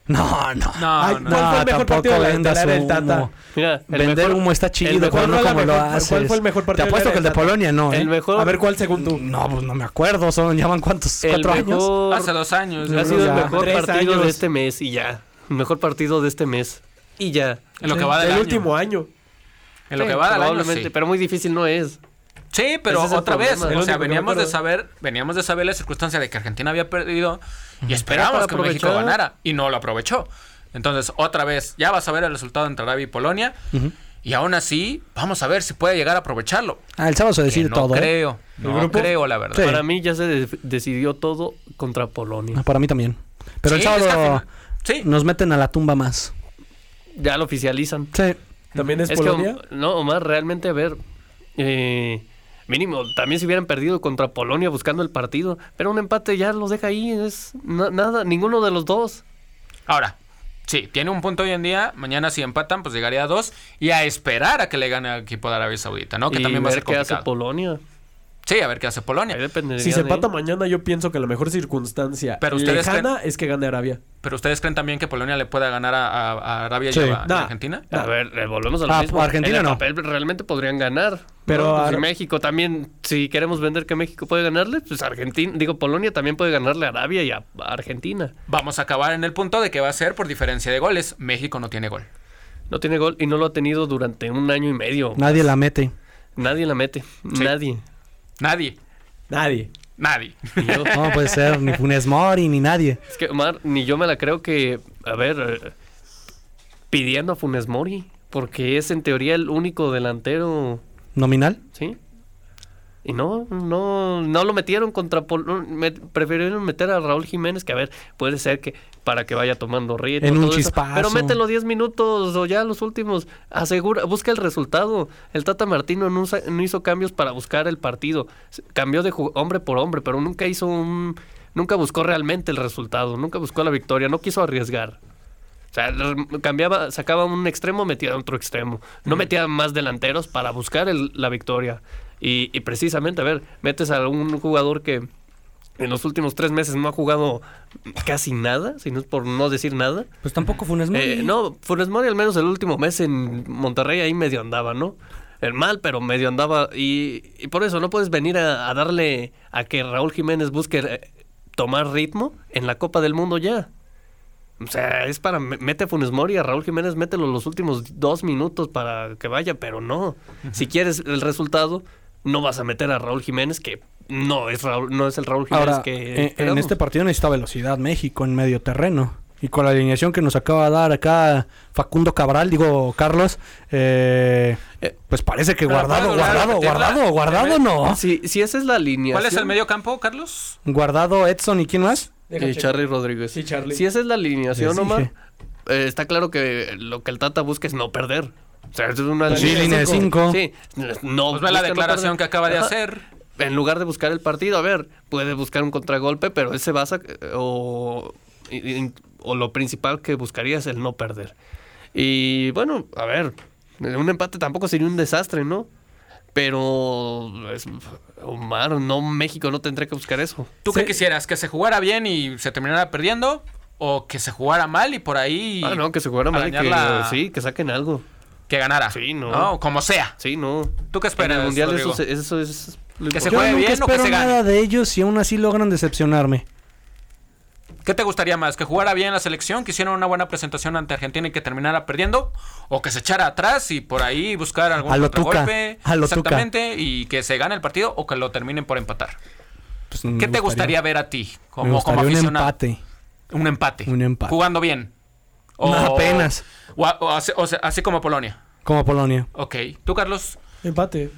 No, no. No, Ay, no. ¿Cuál fue el mejor tampoco partido de la- de la era del humo. Tata? Mira, el Vender mejor- humo está el chido, mejor- pero no ¿cuál fue como la lo mejor- haces. cuál fue el mejor Te partido de apuesto la que el de? Polonia no, ¿eh? El mejor. A ver, ¿cuál según tú? No, pues no me acuerdo. Son, ¿Llevan cuántos? el ¿Cuatro años? mejor- Hace dos años. Ha sido el Ya. mejor Tres partido años. de este mes y ya. Mejor partido de este mes. Y ya. En lo que va del el año. último año. En lo que va año, probablemente, sí. pero muy difícil no es. Sí, pero es otra vez, o sea, veníamos de saber, veníamos de saber la circunstancia de que Argentina había perdido y esperábamos que México ganara y no lo aprovechó. Entonces, otra vez, ya vas a ver el resultado entre Arabia y Polonia y aún así, vamos a ver si puede llegar a aprovecharlo. Ah, el sábado se decide no todo. ¿eh? creo, no grupo? creo la verdad. Sí. Para mí ya se de- decidió todo contra Polonia. Ah, Para mí también. Pero Sí, el es que al sábado sí, nos meten a la tumba más. Ya lo oficializan. Sí. También es, Polonia. No, Omar, realmente, a ver, eh, mínimo, también si hubieran perdido contra Polonia buscando el partido, pero un empate ya los deja ahí, es na- nada, ninguno de los dos. Ahora, sí, tiene un punto hoy en día. Mañana si empatan, pues llegaría a dos. Y a esperar a que le gane al equipo de Arabia Saudita, ¿no? Que y también va a ver ser qué hace complicado. Polonia. Sí, a ver qué hace Polonia. Si se empata mañana, yo pienso que la mejor circunstancia Pero ustedes lejana es que gane Arabia. Pero ustedes creen también que Polonia le pueda ganar a, a- a Arabia Sí. y a, y a Nah. Argentina? A ver, eh, volvemos a lo Ah, mismo. Argentina en el no. papel realmente podrían ganar. Pero Ar- México también, si queremos vender que México puede ganarle, pues Argentina, digo, Polonia también puede ganarle a Arabia y a a Argentina. Vamos a acabar en el punto de que va a ser por diferencia de goles. México no tiene gol. No tiene gol y no lo ha tenido durante un año y medio. Nadie la mete. Nadie la mete. Nadie. Nadie. Nadie. Nadie. Yo- No puede ser ni Funes Mori ni nadie. Es que, Omar, ni yo me la creo que, a ver, eh, pidiendo a Funes Mori, porque es en teoría el único delantero, ¿Nominal? ¿sí? Y no, no, no lo metieron contra me- prefirieron meter a Raúl Jiménez, que a ver, puede ser que para que vaya tomando ritmo. En un todo eso, chispazo. pero mételo 10 minutos o ya los últimos. Asegura, busca el resultado. El Tata Martino no, hizo cambios para buscar el partido. Cambió de hombre por hombre, pero nunca hizo un. Nunca buscó realmente el resultado. Nunca buscó la victoria. No quiso arriesgar. O sea, cambiaba, sacaba un extremo, metía otro extremo. No metía más delanteros para buscar el- la victoria. Y, y precisamente, a ver, metes a un jugador que en los últimos tres meses no ha jugado casi nada, si no es por no decir nada. Pues tampoco Funes Mori. Eh, no, Funes Mori al menos el último mes en Monterrey ahí medio andaba, ¿no? El mal, pero medio andaba. Y, y por eso no puedes venir a, a darle a que Raúl Jiménez busque eh, tomar ritmo en la Copa del Mundo ya. O sea, es para me- mete a Funes Mori, a Raúl Jiménez, mételo los últimos dos minutos para que vaya, pero no. Si quieres el resultado, no vas a meter a Raúl Jiménez, que no es Raúl, no es el Raúl Jiménez Ahora, que en- en, este partido necesita velocidad México en medio terreno. Y con la alineación que nos acaba de dar acá Facundo Cabral, digo Carlos, eh, Eh, pues parece que guardado, ¿puedes volver a guardado, guardado, guardado no. Si, si esa es la línea. ¿Cuál es el medio campo, Carlos? Guardado Edson y quién más? Y. Charlie Rodríguez. Sí, Charlie. Si esa es la alineación, Omar, eh, está claro que lo que el Tata busca es no perder. O sea, es una Pues Sí, línea de cinco. cinco. Sí, no. Pues ve la no declaración que acaba de Ajá. hacer. En lugar de buscar el partido, a ver, puede buscar un contragolpe, pero ese basa eh, o, o lo principal que buscaría es el no perder. Y bueno, a ver, un empate tampoco sería un desastre, ¿no? Pero es- Omar, no México no tendría que buscar eso. ¿Tú Sí. qué quisieras? ¿Que se jugara bien y se terminara perdiendo? ¿O que se jugara mal y por ahí Ah, no, que se jugara mal y que, sí, que saquen algo. Que ganara? Sí, no. Como sea. Sí, no. ¿Tú qué En esperas, el mundial eso, eso es Que se. Yo juegue nunca bien o que espero se gane. nada de ellos y aún así logran decepcionarme. ¿Qué te gustaría más? ¿Que jugara bien la selección, que hiciera una buena presentación ante Argentina y que terminara perdiendo? ¿O que se echara atrás y por ahí buscar algún A lo Tuca, contragolpe? a lo Tuca. Exactamente. Y que se gane el partido o que lo terminen por empatar. Pues, ¿Qué te gustaría ver a ti Me como, como gustaría un aficionado? empate. Un empate. Un empate. Jugando bien. No, apenas. O, o así, o sea, así como Polonia. Como Polonia. Ok. ¿Tú, Carlos? Empate.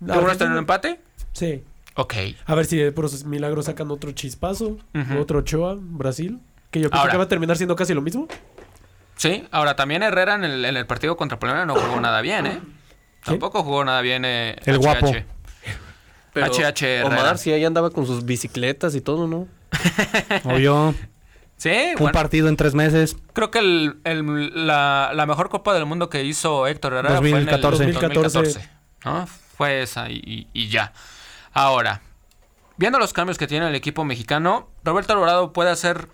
¿Tú vas a tener un empate? Sí. Ok. A ver si de por esos milagros sacan otro chispazo. Otro Ochoa, Brasil. Que yo pienso Ahora. que va a terminar siendo casi lo mismo. Sí, ahora también Herrera en el, en el partido contra Polonia no jugó nada bien, ¿eh? Tampoco jugó nada bien eh, El HH. guapo. Pero HH Herrera. Omar sí ahí andaba con sus bicicletas y todo, ¿no? Obvio. Sí, Un bueno, partido en tres meses. creo que el- el- la, la mejor Copa del Mundo que hizo Héctor Herrera fue en el 2014. 2014. ¿no? Fue esa y, y- y ya. Ahora, viendo los cambios que tiene el equipo mexicano, Roberto Alvarado puede hacer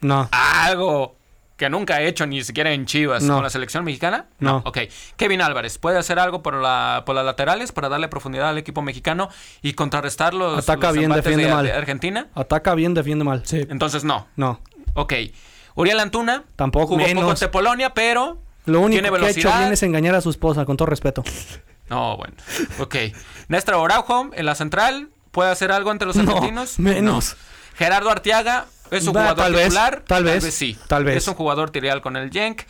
No. algo que nunca ha hecho ni siquiera en Chivas No. con la selección mexicana? No. Ok. Kevin Álvarez, ¿puede hacer algo por, la, por las laterales para darle profundidad al equipo mexicano y contrarrestar los, Ataca los bien, defiende de, mal. de Argentina? Ataca bien, defiende mal. Sí. Entonces no. No. Ok. Uriel Antuna Tampoco, jugó poco menos. ante Polonia, pero Lo único tiene que ha hecho bien es engañar a su esposa, con todo respeto. No, bueno. Ok. Néstor Araujo en la central. ¿Puede hacer algo entre los No, argentinos? menos. No. Gerardo Arteaga es un jugador tal vez, titular. tal vez, sí. tal vez. Es un jugador tirial con el Genk.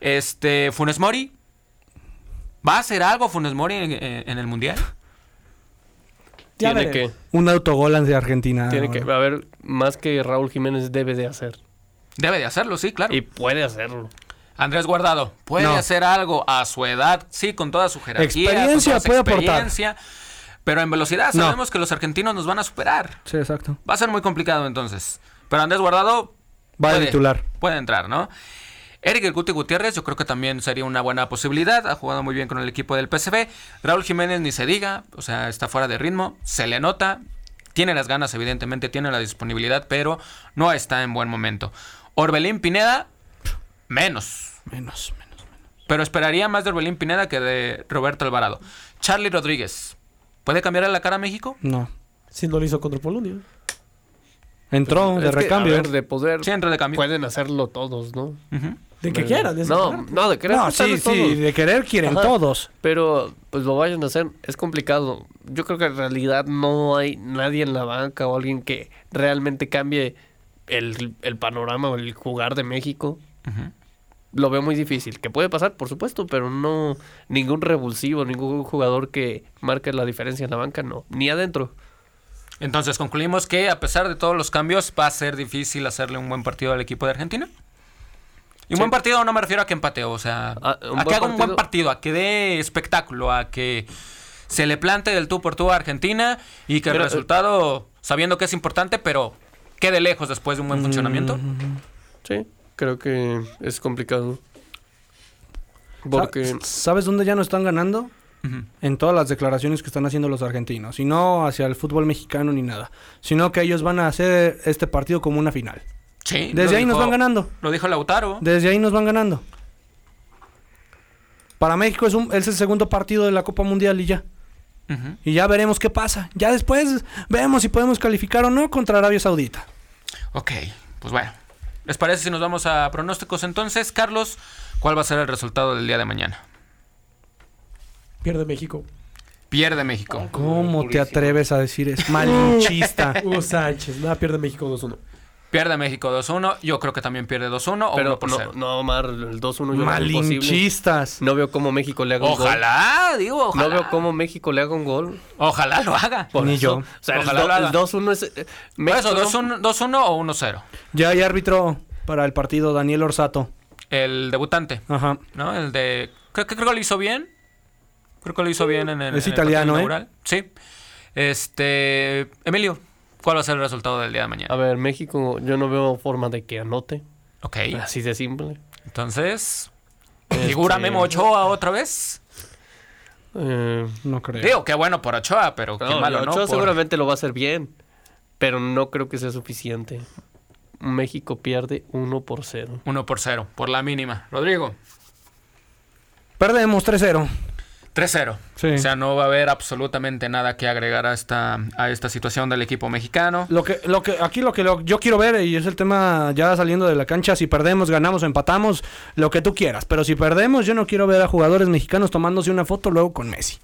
Este, Funes Mori. ¿Va a hacer algo Funes Mori en, el Mundial? Ya tiene veremos. que, Un autogol ante Argentina. tiene que, ahora. a ver, más que Raúl Jiménez debe de hacer. Debe de hacerlo, sí, claro. Y puede hacerlo. Andrés Guardado, ¿puede No. hacer algo a su edad? Sí, con toda su jerarquía. Experiencia con toda su puede aportar. Pero en velocidad No. sabemos que los argentinos nos van a superar. Sí, exacto. Va a ser muy complicado entonces. Pero Andrés Guardado Va de puede, titular. puede entrar, ¿no? Eric El Guti Gutiérrez, yo creo que también sería una buena posibilidad. Ha jugado muy bien con el equipo del PSV. Raúl Jiménez ni se diga, o sea, está fuera de ritmo, se le nota. Tiene las ganas, evidentemente, tiene la disponibilidad, pero no está en buen momento. Orbelín Pineda, menos. Menos, menos. Pero esperaría más de Orbelín Pineda que de Roberto Alvarado. Charlie Rodríguez, ¿puede cambiar la cara a México? No. Si no lo hizo contra Polonia. Entró de que, recambio. ver, de poder. Sí, entra de cambio. Pueden hacerlo todos, ¿no? De que quieran. es No, no, de querer no, sí, sí, de querer quieren Ajá. todos. Pero pues lo vayan a hacer, es complicado. Yo creo que en realidad no hay nadie en la banca o alguien que realmente cambie el, el panorama o el jugar de México. Lo veo muy difícil. Que puede pasar, por supuesto, pero no ningún revulsivo, ningún jugador que marque la diferencia en la banca, no. Ni adentro. Entonces concluimos que a pesar de todos los cambios va a ser difícil hacerle un buen partido al equipo de Argentina. Y un Sí. buen partido no me refiero a que empate, o sea, Ah, a que haga un buen partido. a que dé espectáculo, a que se le plante del tú por tú a Argentina y que el eh, resultado, sabiendo que es importante, pero quede lejos después de un buen funcionamiento. Sí, creo que es complicado. Porque Sa- ¿Sabes dónde ya no están ganando? En todas las declaraciones que están haciendo los argentinos. Y no hacia el fútbol mexicano ni nada. Sino que ellos van a hacer este partido como una final. Sí, Desde ahí nos van ganando. Lo dijo Lautaro. Desde ahí nos van ganando. Para México es, un, es el segundo partido de la Copa Mundial y ya. Y ya veremos qué pasa. Ya después vemos si podemos calificar o no contra Arabia Saudita. Ok, pues bueno. ¿Les parece si nos vamos a pronósticos entonces? Carlos, ¿cuál va a ser el resultado del día de mañana? Pierde México. Pierde México. ¿Cómo te atreves a decir eso? Malinchista. Hugo Sánchez. Nada, pierde México 2-1. Pierde México 2-1. Yo creo que también pierde 2-1 o pero 1 por no, 0. no, Omar, el 2-1 yo. Malinchistas. No veo cómo México le haga un gol. Ojalá, digo, ojalá. No veo cómo México le haga un gol. Ojalá lo haga. Por Ni eso, yo. O sea, el Ojalá el 2-1 es... eh, Por México eso, no- 2-1 2-1 o 1-0. Ya hay árbitro para el partido Daniel Orsato. El debutante, Ajá. ¿no? El de... Creo que, creo que lo hizo bien. Creo que lo hizo bien en el Es en el italiano, partido ¿eh? inaugural. Sí. Este... Emilio, ¿cuál va a ser el resultado del día de mañana? A ver, México, yo no veo forma de que anote. Ok. Así de simple. Entonces... Este- ¿Figura Memo Ochoa otra vez? Eh, No creo. Digo, qué bueno por Ochoa, pero qué no, malo, ¿no? Ochoa Por- seguramente lo va a hacer bien. Pero no creo que sea suficiente. México pierde 1 por 0. 1 por 0, por la mínima. Rodrigo, Perdemos 3-0. 3-0. Sí. O sea, no va a haber absolutamente nada que agregar a esta, a esta situación del equipo mexicano. Lo que, lo que, aquí lo que lo- yo quiero ver, y es el tema ya saliendo de la cancha, si perdemos, ganamos, empatamos, lo que tú quieras. Pero si perdemos, yo no quiero ver a jugadores mexicanos tomándose una foto luego con Messi.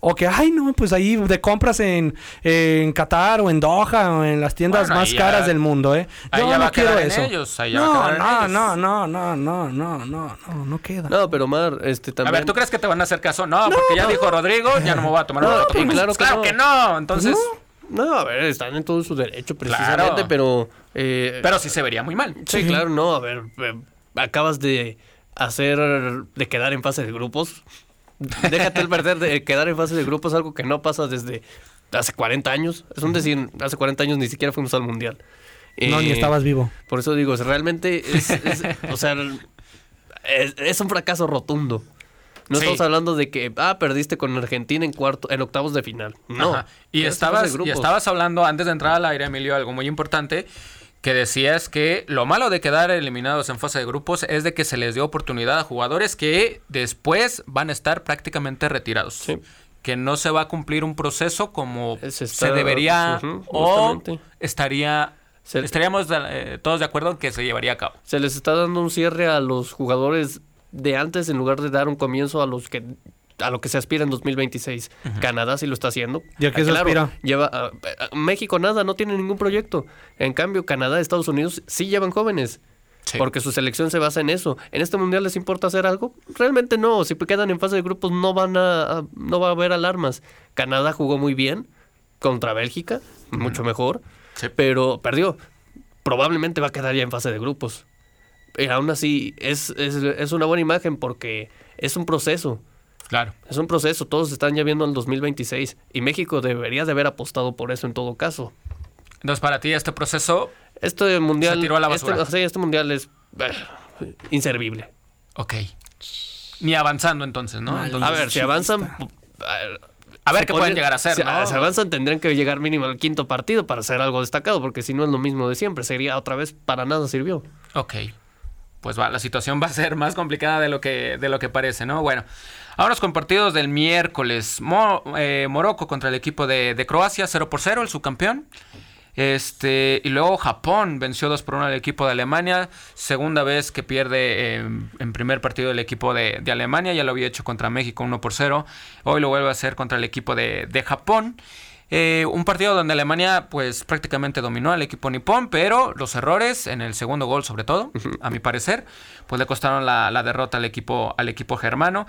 O que, ay, no, pues ahí de compras en, en Qatar o en Doha o en las tiendas Bueno, más ya- caras del mundo, ¿eh? ahí no, no a quiero en eso. ellos, ahí ya va a no, no, ellos. no, no, no, no, no, no, no, no, queda. No, pero Omar, este A también. ver, ¿tú crees que te van a hacer caso? No, porque ya dijo Rodrigo, ya no me voy a tomar No, una foto. claro que claro no. que no. Entonces, No, a ver, están en todo su derecho precisamente, Claro. pero. eh, pero sí se vería muy mal. sí, claro, no, a ver, eh, acabas de hacer. de quedar en fase de grupos. Déjate el perder de quedar en fase de grupos, algo que no pasa desde hace 40 años. Es un decir, hace 40 años ni siquiera fuimos al mundial. No, ni Eh, estabas vivo. Por eso digo, realmente es, es- o sea, es, es un fracaso rotundo. No Sí. estamos hablando de que, ah, perdiste con Argentina en cuarto, en octavos de final. No. Ajá. Y estabas, y estabas hablando antes de entrar al aire, Emilio, algo muy importante, que decías que lo malo de quedar eliminados en fase de grupos es de que se les dio oportunidad a jugadores que después van a estar prácticamente retirados. Sí. Que no se va a cumplir un proceso como Se debería o estaría Se- estaríamos eh, todos de acuerdo en que se llevaría a cabo. Se les está dando un cierre a los jugadores de antes en lugar de dar un comienzo a los que a lo que se aspira en 2026. Canadá sí lo está haciendo. ¿Y a qué se Claro, aspira? Lleva, ah, ah, México nada, no tiene ningún proyecto. En cambio, Canadá, Estados Unidos sí llevan jóvenes. Sí. Porque su selección se basa en eso. ¿En este mundial les importa hacer algo? Realmente no. Si quedan en fase de grupos no van a, a- no va a haber alarmas. Canadá jugó muy bien contra Bélgica, mucho mejor, Sí. pero perdió. Probablemente va a quedar ya en fase de grupos. Y aún así es, es, es una buena imagen porque es un proceso. Claro. Es un proceso. Todos están ya viendo el 2026 y México debería de haber apostado por eso en todo caso. Entonces, para ti este proceso, Este mundial, Se tiró a la este- basura. sí, este mundial es eh, inservible. ok. Ni avanzando entonces, ¿no? Entonces, A ver, si avanzan. a ver qué pueden llegar a hacer, si, ¿no? si avanzan, tendrían que llegar mínimo al quinto partido para hacer algo destacado, porque si no es lo mismo de siempre, sería otra vez para nada sirvió. Ok. Pues va, la situación va a ser más complicada de lo que, de lo que parece, ¿no? Bueno, vámonos con partidos del miércoles. Mo- eh, Morocco contra el equipo de, de Croacia, 0 por 0, el subcampeón. Este, y luego Japón venció 2 por 1 al equipo de Alemania. Segunda vez que pierde eh, en primer partido el equipo de, de Alemania. Ya lo había hecho contra México 1 por 0. Hoy lo vuelve a hacer contra el equipo de, de Japón. Eh, un partido donde Alemania pues prácticamente dominó al equipo nipón, pero los errores en el segundo gol sobre todo, a mi parecer, pues le costaron la, la derrota al equipo, al equipo germano.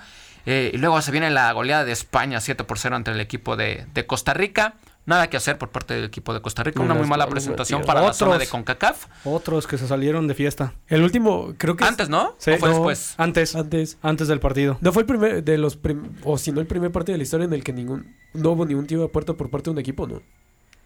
Eh, y luego se viene la goleada de España 7 por 0 ante el equipo de, de Costa Rica. Nada que hacer por parte del equipo de Costa Rica. Una muy mala presentación para la Otros. zona de CONCACAF. Otros que se salieron de fiesta. El último, creo que es- Antes, ¿no? Sí, ¿O fue no, después? Antes, antes. antes del partido. No fue el primer de los prim- o si no el primer partido de la historia en el que ningún no hubo ni un tiro a puerta por parte de un equipo, ¿no?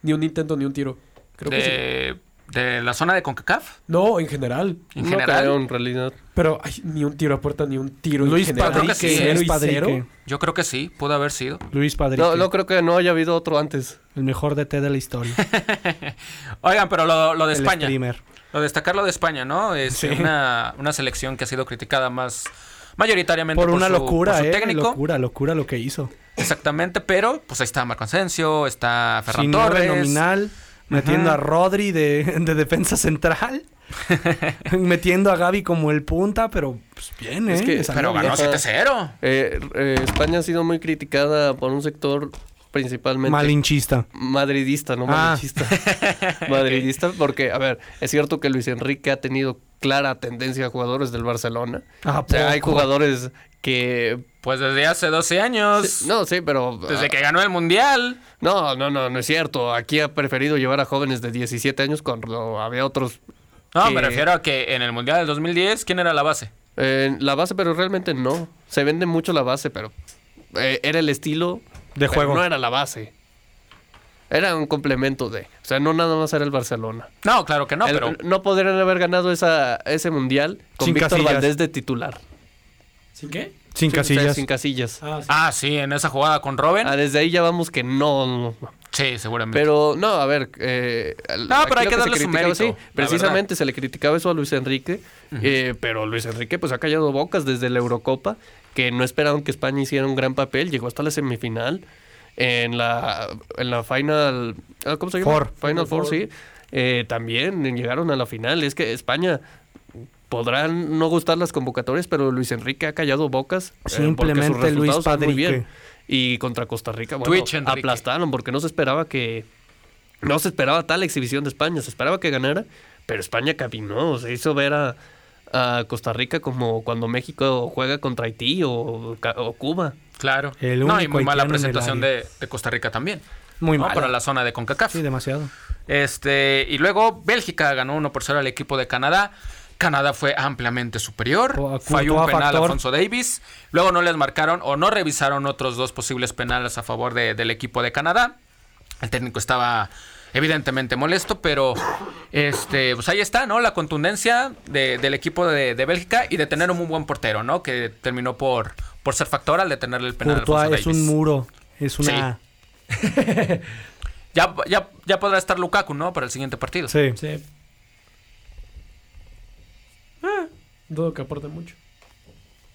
Ni un intento ni un tiro. Creo que sí. De, la zona de CONCACAF, No, en general. en no general. creo, en realidad. Pero ay, ni un tiro a puerta ni un tiro Luis en general. Creo que sí, Cero Luis y Padrique. cero. Yo creo que sí, pudo haber sido. Luis Padrique. No, no creo que no haya habido otro antes. El mejor DT de la historia. Oigan, pero lo, lo de El España. streamer. Lo destacar lo de España, ¿no? Es Sí. una, una selección que ha sido criticada más mayoritariamente Por una su- locura, por su eh. técnico. Locura, locura lo que hizo. Exactamente, pero pues ahí está Marco Asensio, está Ferran Sin Torres. nominal, metiendo Ajá. a Rodri de, de defensa central. metiendo a Gaby como el punta, pero pues bien, ¿eh? Es que- Pero ganó bien. 7-0. Eh, eh, España ha sido muy criticada por un sector principalmente Malinchista. madridista, no Ah. malinchista. madridista, porque, a ver, es cierto que Luis Enrique ha tenido clara tendencia a jugadores del Barcelona. ¿A O sea, hay jugadores que... Pues desde hace 12 años. Sí, no, sí, pero... Desde ah, que ganó el Mundial. No, no, no, no es cierto. Aquí ha preferido llevar a jóvenes de 17 años cuando había otros... No, que- me refiero a que en el Mundial del 2010, ¿quién era la base? eh, la base, pero realmente no. Se vende mucho la base, pero eh, era el estilo De pero juego. No era la base. Era un complemento de. O sea, no nada más era el Barcelona. No, claro que no, El- pero no podrían haber ganado esa, ese mundial con Sin Víctor Casillas. Valdés de titular. ¿Sin qué? Sin Sí, o sea, casillas. sin casillas. Ah, sí. Ah, sí, en esa jugada con Robin. Ah, desde ahí ya vamos que no. no, no. Sí, seguramente. Pero no, a ver. eh, No, pero hay que darle su mérito, sí, precisamente se le criticaba eso a Luis Enrique. eh, pero Luis Enrique pues ha callado bocas desde la Eurocopa. Que no esperaron que España hiciera un gran papel. Llegó hasta la semifinal. En la, en la final. ah, ¿Cómo se llama? Four. Final Four, sí. Eh, también llegaron a la final. Es que España. Podrán no gustar las convocatorias, pero Luis Enrique ha callado bocas. eh, Simplemente Luis resultados son muy Padrique. bien. Y contra Costa Rica, bueno, aplastaron porque no se esperaba que... No se esperaba tal exhibición de España, se esperaba que ganara, pero España caminó, se hizo ver a, a Costa Rica como cuando México juega contra Haití o, o Cuba. Claro. El no, y muy mala presentación de, de Costa Rica también. Muy ¿no? mal. Para la zona de CONCACAF. Sí, demasiado. Este, y luego Bélgica ganó 1 por 0 al equipo de Canadá. Canadá fue ampliamente superior. Por- Falló un penal a factor. Alfonso Davis. Luego no les marcaron o no revisaron otros dos posibles penales a favor de- del equipo de Canadá. El técnico estaba evidentemente molesto, pero este, pues ahí está, ¿no? La contundencia de- del equipo de, de Bélgica y de tener un muy buen portero, ¿no? Que terminó por, por ser factor al detenerle el penal a Courtois Alfonso es un Davis. muro. Es una. Ya, ya, ya podrá estar Lukaku, ¿no? Para el siguiente partido. Sí. Sí. Ah, dudo que aporte mucho.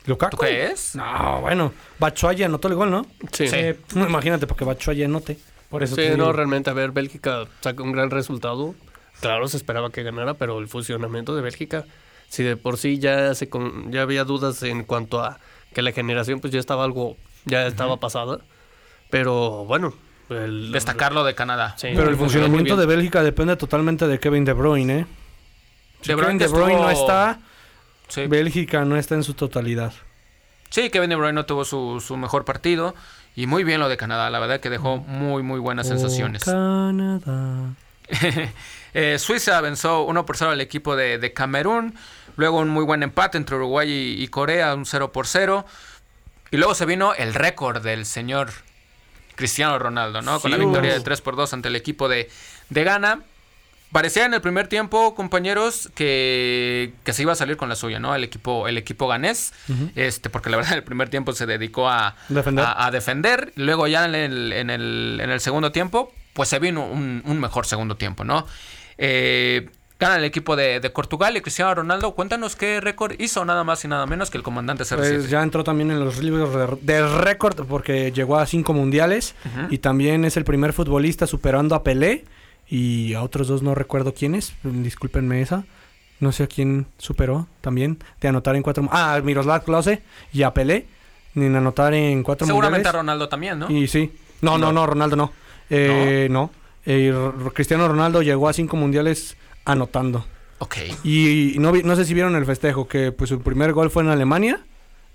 ¿Lukaku? ¿Tú crees? No, bueno. Batshuayi anotó el gol, ¿no? Sí, Sí. No, imagínate, porque Batshuayi anote. Por eso Sí, no, digo. realmente, a ver, Bélgica sacó un gran resultado. Claro, se esperaba que ganara, pero el funcionamiento de Bélgica, si de por sí ya se con, ya había dudas en cuanto a que la generación pues ya estaba algo, ya estaba pasada. Pero bueno, el, Destacarlo de Canadá. Sí, Pero el funcionamiento de Bélgica depende totalmente de Kevin De Bruyne, ¿eh? Si De Bruyne Kevin De Bruyne no está, Sí. Bélgica no está en su totalidad. Sí, Kevin De Bruyne no tuvo su, su mejor partido. Y muy bien lo de Canadá. La verdad que dejó muy, muy buenas sensaciones. Oh, Canadá. Eh, Suiza venció 1 por 0 al equipo de, de Camerún. Luego un muy buen empate entre Uruguay y, y Corea, un 0 por 0. Y luego se vino el récord del señor Cristiano Ronaldo, ¿no? Con la victoria de 3 por 2 ante el equipo de, de Ghana. Parecía en el primer tiempo, compañeros, que, que se iba a salir con la suya, ¿no? El equipo, el equipo ganés. este, porque la verdad en el primer tiempo se dedicó a Defender. a, a defender. Luego ya en el, en el, en el segundo tiempo, pues se vino un, un mejor segundo tiempo, ¿no? Eh, gana el equipo de, de Portugal y Cristiano Ronaldo. Cuéntanos qué récord hizo nada más y nada menos que el comandante CR7. Pues ya entró también en los libros de, de récord porque llegó a cinco mundiales y también es el primer futbolista superando a Pelé y a otros dos no recuerdo quiénes, discúlpenme esa. No sé a quién superó también de anotar en cuatro. Ah, Miroslav Klose y a Pelé en anotar en cuatro Seguramente a. Ronaldo también, ¿no? Y sí. No, no, no, Ronaldo no. Eh, no. Eh, Cristiano Ronaldo llegó a cinco mundiales anotando. Ok. Y no, vi- no sé si vieron el festejo, que pues su primer gol fue en Alemania,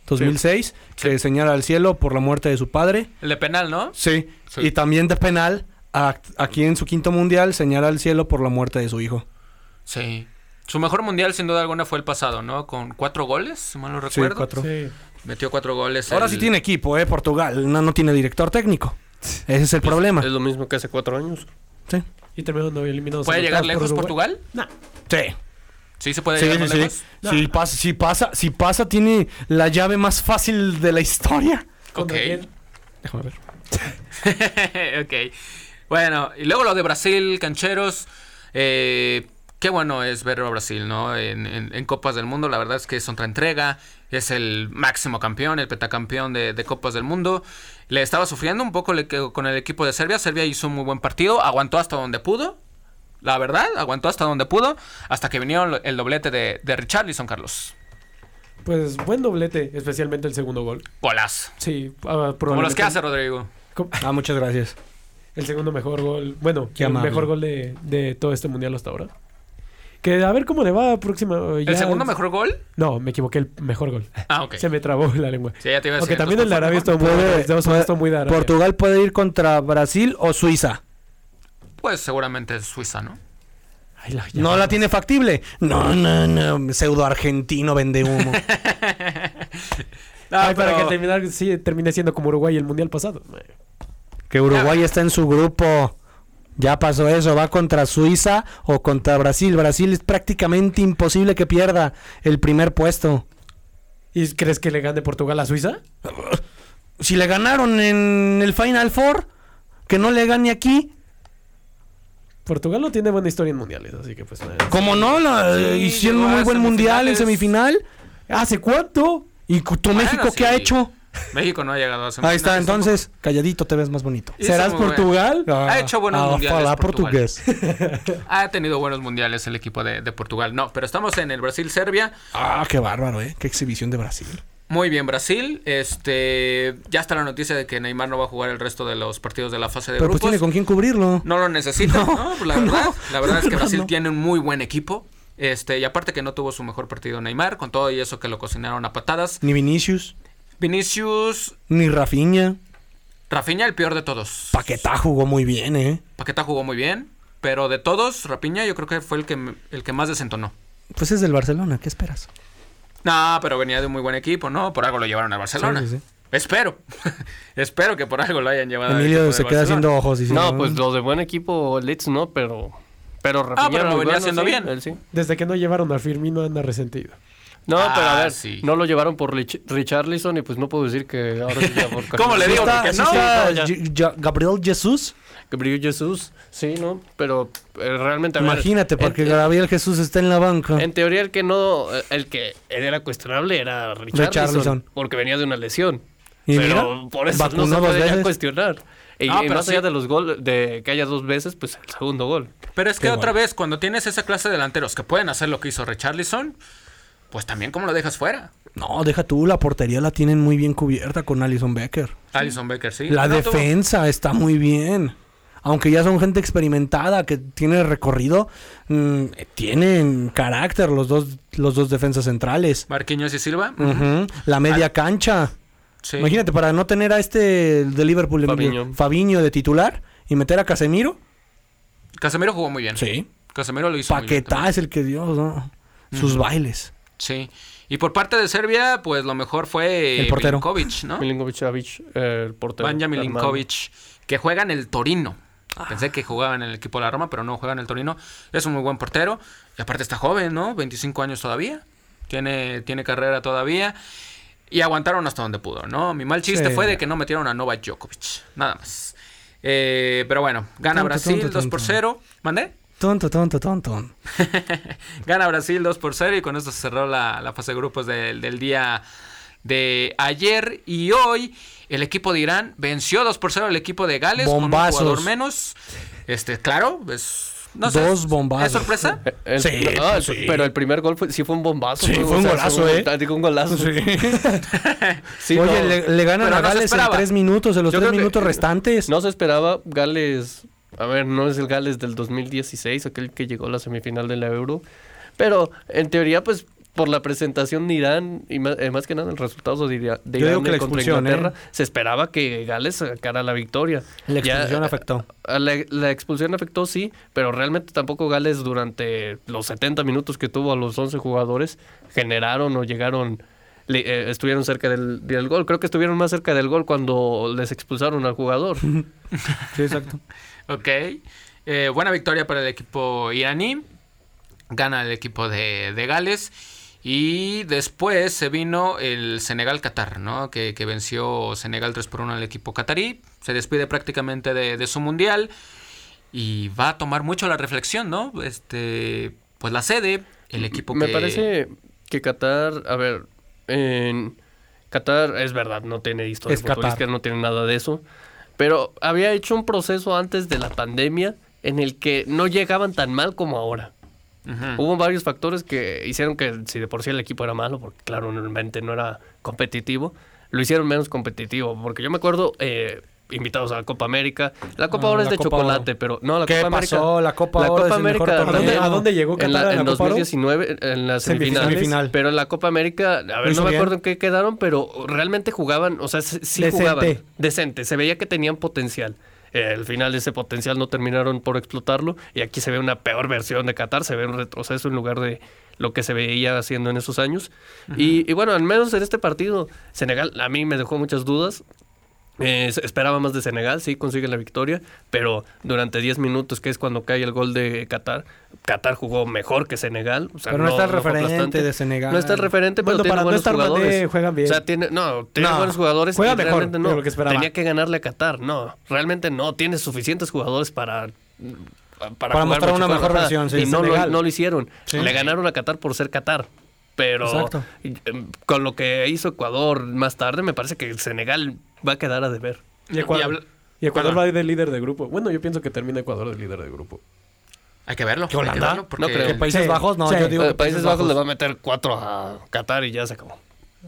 2006, que señala al cielo por la muerte de su padre. El de penal, ¿no? Sí. Sí. Y también de penal, a- aquí en su quinto mundial, señala al cielo por la muerte de su hijo. Sí. Su mejor mundial, sin duda alguna, fue el pasado, ¿no? Con cuatro goles, si mal no recuerdo. cuatro. Sí. Metió cuatro goles. Ahora el- sí tiene equipo, ¿eh? Portugal. No, no tiene director técnico. Ese es el problema. Es lo mismo que hace cuatro años. Sí. Y terminando eliminados. ¿Puede llegar lejos por. Portugal? Sí. Sí, se puede Sí, llegar sí, más sí. lejos. Si pasa, si pasa, si pasa, tiene la llave más fácil de la historia. ¿Contra Ok. Déjame ver. ok. Bueno, y luego lo de Brasil, cancheros. eh, qué bueno es ver a Brasil, ¿no? En, en- en Copas del Mundo. La verdad es que es otra entrega. Es el máximo campeón, el petacampeón de, de Copas del Mundo. Le estaba sufriendo un poco le- con el equipo de Serbia. Serbia hizo un muy buen partido. Aguantó hasta donde pudo. La verdad, aguantó hasta donde pudo. Hasta que vinieron el doblete de, de Richarlison, Carlos. Pues buen doblete, especialmente el segundo gol. Golazo. Sí, ah, Como los probablemente que hace Rodrigo. Ah, muchas gracias. El segundo mejor gol. Bueno, Qué el amable. mejor gol de, de todo este mundial hasta ahora. Que a ver cómo le va próxima. ¿El ya- segundo mejor gol? No, me equivoqué, el mejor gol. Ah, ok. Se me trabó la lengua. Sí, ya te iba a Aunque también el de Arabia estuvo muy, Puede- muy de Arabia. Portugal puede ir contra Brasil o Suiza. Pues seguramente es Suiza, ¿no? Ay, la- No la tiene factible. No, no, no. Pseudo argentino vende humo. Ay, para pero- que terminar, sí, termine siendo como Uruguay el mundial pasado. Que Uruguay está en su grupo. Ya pasó eso. Va contra Suiza o contra Brasil. Brasil es prácticamente imposible que pierda el primer puesto. ¿Y crees que le gane Portugal a Suiza? Si le ganaron en el Final Four, que no le gane aquí. Portugal no tiene buena historia en mundiales, así que pues. nada. Como no, la, Sí, hicieron un muy buen mundial en semifinal. ¿Hace cuánto? ¿Y tu Bueno, México qué sí. ha hecho? México no ha llegado a Ahí está, semifinales entonces, calladito te ves más bonito. ¿Serás Portugal? Ha hecho buenos Ah, mundiales Portugal. portugués. Ha tenido buenos mundiales el equipo de, de Portugal. No, pero estamos en el Brasil-Serbia. Ah, qué bárbaro, ¿eh? Qué exhibición de Brasil. Muy bien, Brasil. Este, ya está la noticia de que Neymar no va a jugar el resto de los partidos de la fase de Pero pues grupos. tiene con quién cubrirlo. No lo necesita, ¿no? Pues la verdad, no, la verdad es que Brasil no. tiene un muy buen equipo. Este, y aparte que no tuvo su mejor partido Neymar, con todo y eso que lo cocinaron a patadas. Ni Vinicius, Vinicius, ni Rafinha. Rafinha el peor de todos. Paquetá jugó muy bien, ¿eh? Paqueta jugó muy bien, pero de todos, Rafinha yo creo que fue el que el que más desentonó. Pues es del Barcelona, ¿qué esperas? No, pero venía de un muy buen equipo, ¿no? Por algo lo llevaron al Barcelona. Sí, sí, sí. Espero. Espero que por algo lo hayan llevado. Emilio se queda haciendo ojos y No, pues los de buen equipo, Leeds no, pero. Pero Rafinha Ah, pero era lo venía bueno, haciendo sí, bien. él sí. Desde que no llevaron a Firmino anda resentido. No, Ah, pero a ver, sí. no lo llevaron por Rich- Richarlison y pues no puedo decir que ahora sí por ¿Cómo le digo? está, sí no, está Gabriel Jesús. Gabriel Jesús, sí, ¿no? Pero eh, realmente a ver, Imagínate, porque en, Gabriel Jesús está en la banca. en teoría el que no, el que era cuestionable era Richarlison, Richarlison. porque venía de una lesión. Y pero mira, por eso no se veces. cuestionar. Y, No, y pero más sí. allá de los goles, de que haya dos veces, pues el segundo gol. Pero es que Qué otra bueno. vez, cuando tienes esa clase de delanteros que pueden hacer lo que hizo Richarlison, pues también cómo lo dejas fuera. No, deja tú, la portería la tienen muy bien cubierta con Alison Becker. Alison Becker, sí. La No, defensa está muy bien. Aunque ya son gente experimentada que tiene recorrido, mm, tienen carácter los dos, los dos defensas centrales. Marquinhos y Silva. La media cancha. Sí. Imagínate, para no tener a este de Liverpool, Emilio, Fabinho. Fabinho de titular y meter a Casemiro. Casemiro jugó muy bien. Sí. Casemiro lo hizo muy bien. Paquetá es el que dio ¿no? sus bailes. Sí. Y por parte de Serbia, pues lo mejor fue El portero. Milinkovic, ¿no? Milinkovic eh, el portero. Vanja hermano. Milinkovic, que juega en el Torino. Ah. Pensé que jugaba en el equipo de la Roma, pero no juega en el Torino. Es un muy buen portero. Y aparte está joven, ¿no? 25 años todavía. Tiene, tiene carrera todavía. Y aguantaron hasta donde pudo, ¿no? Mi mal chiste Sí. fue de que no metieron a Novak Djokovic. Nada más. Eh, pero bueno, gana Brasil tonto, 2 por tonto. 0. ¿Mandé? Tonto, tonto, tonto. Gana Brasil 2 por 0 y con esto se cerró la, la fase de grupos del, del día de ayer. Y hoy el equipo de Irán venció 2 por 0 al equipo de Gales Bombazos. con un jugador menos. Este, claro, es... No sé, Dos ¿es- bombazos. ¿Es sorpresa? Eh, el- Sí, no, el- sí. pero el primer gol fue, sí fue un bombazo. Sí, ¿no? fue un golazo, fue ¿eh? un- un golazo. Sí, Oye, no, le, le ganan pero a Gales en tres minutos, en los Yo tres minutos restantes. no se esperaba Gales. A ver, no es el Gales del 2016, aquel que llegó a la semifinal de la Euro. Pero en teoría, pues por la presentación de Irán y más, eh, más que nada el resultado de, de Irán digo que la contra Inglaterra, ¿eh? se esperaba que Gales sacara la victoria. La expulsión eh, afectó. a La, la expulsión afectó, sí, pero realmente tampoco Gales durante los 70 minutos que tuvo a los 11 jugadores generaron o llegaron, le- eh, estuvieron cerca del, del gol. Creo que estuvieron más cerca del gol cuando les expulsaron al jugador. Sí, exacto. Ok. Eh, buena victoria para el equipo iraní. Gana el equipo de, de Gales. Y después se vino el Senegal-Qatar, ¿no? Que, que venció Senegal 3 por 1 al equipo qatarí. Se despide prácticamente de, de su mundial. Y va a tomar mucho la reflexión, ¿no? Este, pues la sede, el equipo Me que... parece que Qatar, a ver, en Qatar es verdad, no tiene historia Es Qatar. futbolística, no tiene nada de eso. Pero había hecho un proceso antes de la pandemia en el que no llegaban tan mal como ahora. Hubo varios factores que hicieron que si de por sí el equipo era malo, porque claro, realmente no era competitivo, lo hicieron menos competitivo. Porque yo me acuerdo, eh, invitados a la Copa América, la Copa Ah, ahora es de Copa chocolate, Oro. pero no, la ¿Qué Copa América. pasó? La Copa la Oro Copa América torneo. también, ¿A dónde llegó en, Qatar la, a la en Copa Oro? 2019, en la semifinal. Semifinal. Pero en la Copa América, a ver, no me acuerdo en qué quedaron, pero realmente jugaban, o sea, sí sí Decente. jugaban. Decente. Se veía que tenían potencial. Eh, al final ese potencial no terminaron por explotarlo y aquí se ve una peor versión de Qatar, se ve un retroceso en lugar de lo que se veía haciendo en esos años. y, y bueno, al menos en este partido, Senegal a mí me dejó muchas dudas. Eh, esperaba más de Senegal, sí, consigue la victoria, pero durante 10 minutos, que es cuando cae el gol de Qatar, Qatar jugó mejor que Senegal. o sea, Pero no está el referente de Senegal. No está el referente, pero Bueno, tiene para no buenos estar jugadores. Juegan bien. O sea, tiene, no, tiene No, buenos jugadores. juega mejor no. lo que esperaba. Tenía que ganarle a Qatar. No, realmente no. Tiene suficientes jugadores para... Para, mostrar una mejor versión, sí. Y no lo, no hicieron. Sí. Le ganaron a Qatar por ser Qatar. Pero Exacto. em, con lo que hizo Ecuador más tarde, me parece que el Senegal va a quedar a deber. Y Ecuador, Y habla- y Ecuador va de líder de grupo. Bueno, yo pienso que termina Ecuador de líder de grupo. Hay que verlo. ¿Qué, hay que Holanda? verlo porque- No creo. ¿Que Países Sí, Bajos? No, sí. yo digo Eh, que Países Bajos le va a meter cuatro a Qatar y ya se acabó.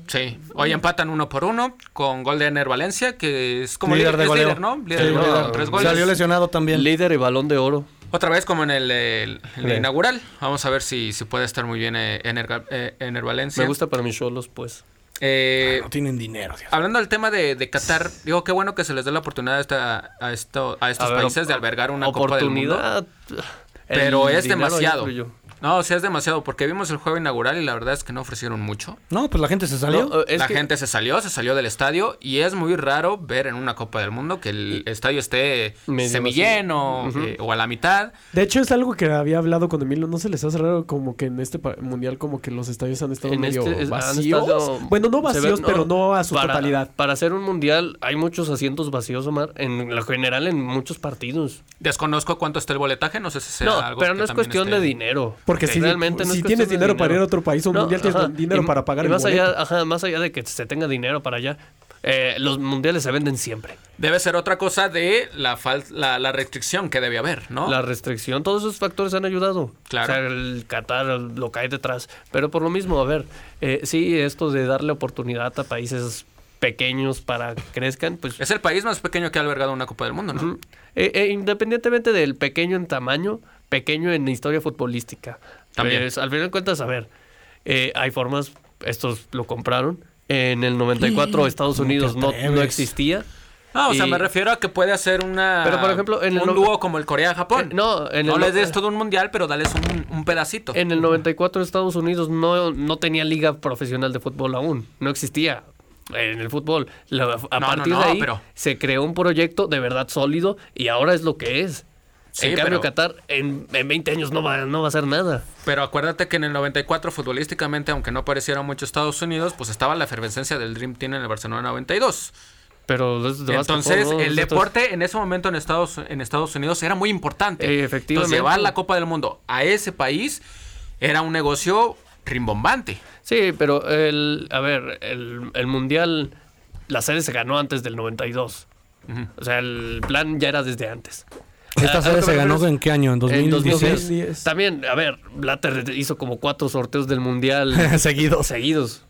Sí. Hoy empatan uno por uno con gol de Ener Valencia, que es como Líder líder, de goleo. líder, ¿no? Líder Sí, de goleo líder. con tres goles. Salió lesionado también. Líder y balón de oro. Otra vez como en el, el- el Sí. inaugural. Vamos a ver si, si puede estar muy bien eh, Ener, eh, Ener Valencia. Me gusta para mis cholos, pues. Eh, No tienen dinero. Dios. Hablando del tema de, de Qatar, digo, qué bueno que se les dé la oportunidad a, esta- a, esto, a estos A ver, países de albergar una Copa del Mundo. Oportunidad. Pero El es demasiado. No, o sea, es demasiado, porque vimos el juego inaugural y la verdad es que no ofrecieron mucho. No, pues la gente se salió. No, la que- gente se salió, se salió del estadio y es muy raro ver en una Copa del Mundo que el estadio esté Medio semilleno eh, o a la mitad. De hecho, es algo que había hablado con Emilio. ¿No se les hace raro como que en este mundial como que los estadios han estado En medio este vacíos? estado- bueno, no vacíos, ve- pero no a su para, totalidad. Para hacer un mundial hay muchos asientos vacíos, Omar. En lo general, en muchos partidos. Desconozco cuánto está el boletaje, no sé si sea No, algo pero que no es cuestión esté- de dinero. Porque si, realmente no si tienes dinero, para ir a otro país, un No, mundial tienes ajá. dinero Y- para pagar y el más boleto. allá, ajá, más allá de que se tenga dinero para allá, eh, los mundiales se venden siempre. Debe ser otra cosa de la, fal- la, la restricción que debe haber, ¿no? La restricción, todos esos factores han ayudado. Claro. O sea, el Qatar lo cae detrás. Pero por lo mismo, a ver, eh, sí, esto de darle oportunidad a países pequeños para que crezcan, pues Es el país más pequeño que ha albergado una Copa del Mundo, ¿no? Eh, eh, independientemente del pequeño en tamaño, pequeño en historia futbolística. También. Pues, al final de cuentas, a ver, eh, hay formas, estos lo compraron. En el 94 Estados ¿Cómo te Unidos no, no existía. No, o sea, Y- me refiero a que puede hacer una. Pero, por ejemplo, en el un dúo como el Corea-Japón. Eh, no, en no el les no- des todo un mundial, pero dales un, un pedacito. En el 94 Estados Unidos no, no tenía liga profesional de fútbol aún. No existía en el fútbol. La- a No, partir no, de ahí pero- se creó un proyecto de verdad sólido y ahora es lo que es. Sí, en cambio, pero- Qatar en, en 20 años no va, no va a hacer nada. Pero acuérdate que en el 94, futbolísticamente, aunque no pareciera mucho Estados Unidos, pues estaba la efervescencia del Dream Team en el Barcelona 92. Pero Entonces, el deporte en ese momento en Estados, en Estados Unidos era muy importante. Eh, efectivamente. Entonces, llevar la Copa del Mundo a ese país era un negocio rimbombante. Sí, pero el, a ver, el, el mundial, la sede se ganó antes del 92. Ujú. O sea, el plan ya era desde antes. ¿Esta A- a sede lo que se ganó en qué año? ¿En En 2016? 2010. También, a ver, Blatter hizo como cuatro sorteos del mundial Seguidos. seguidos.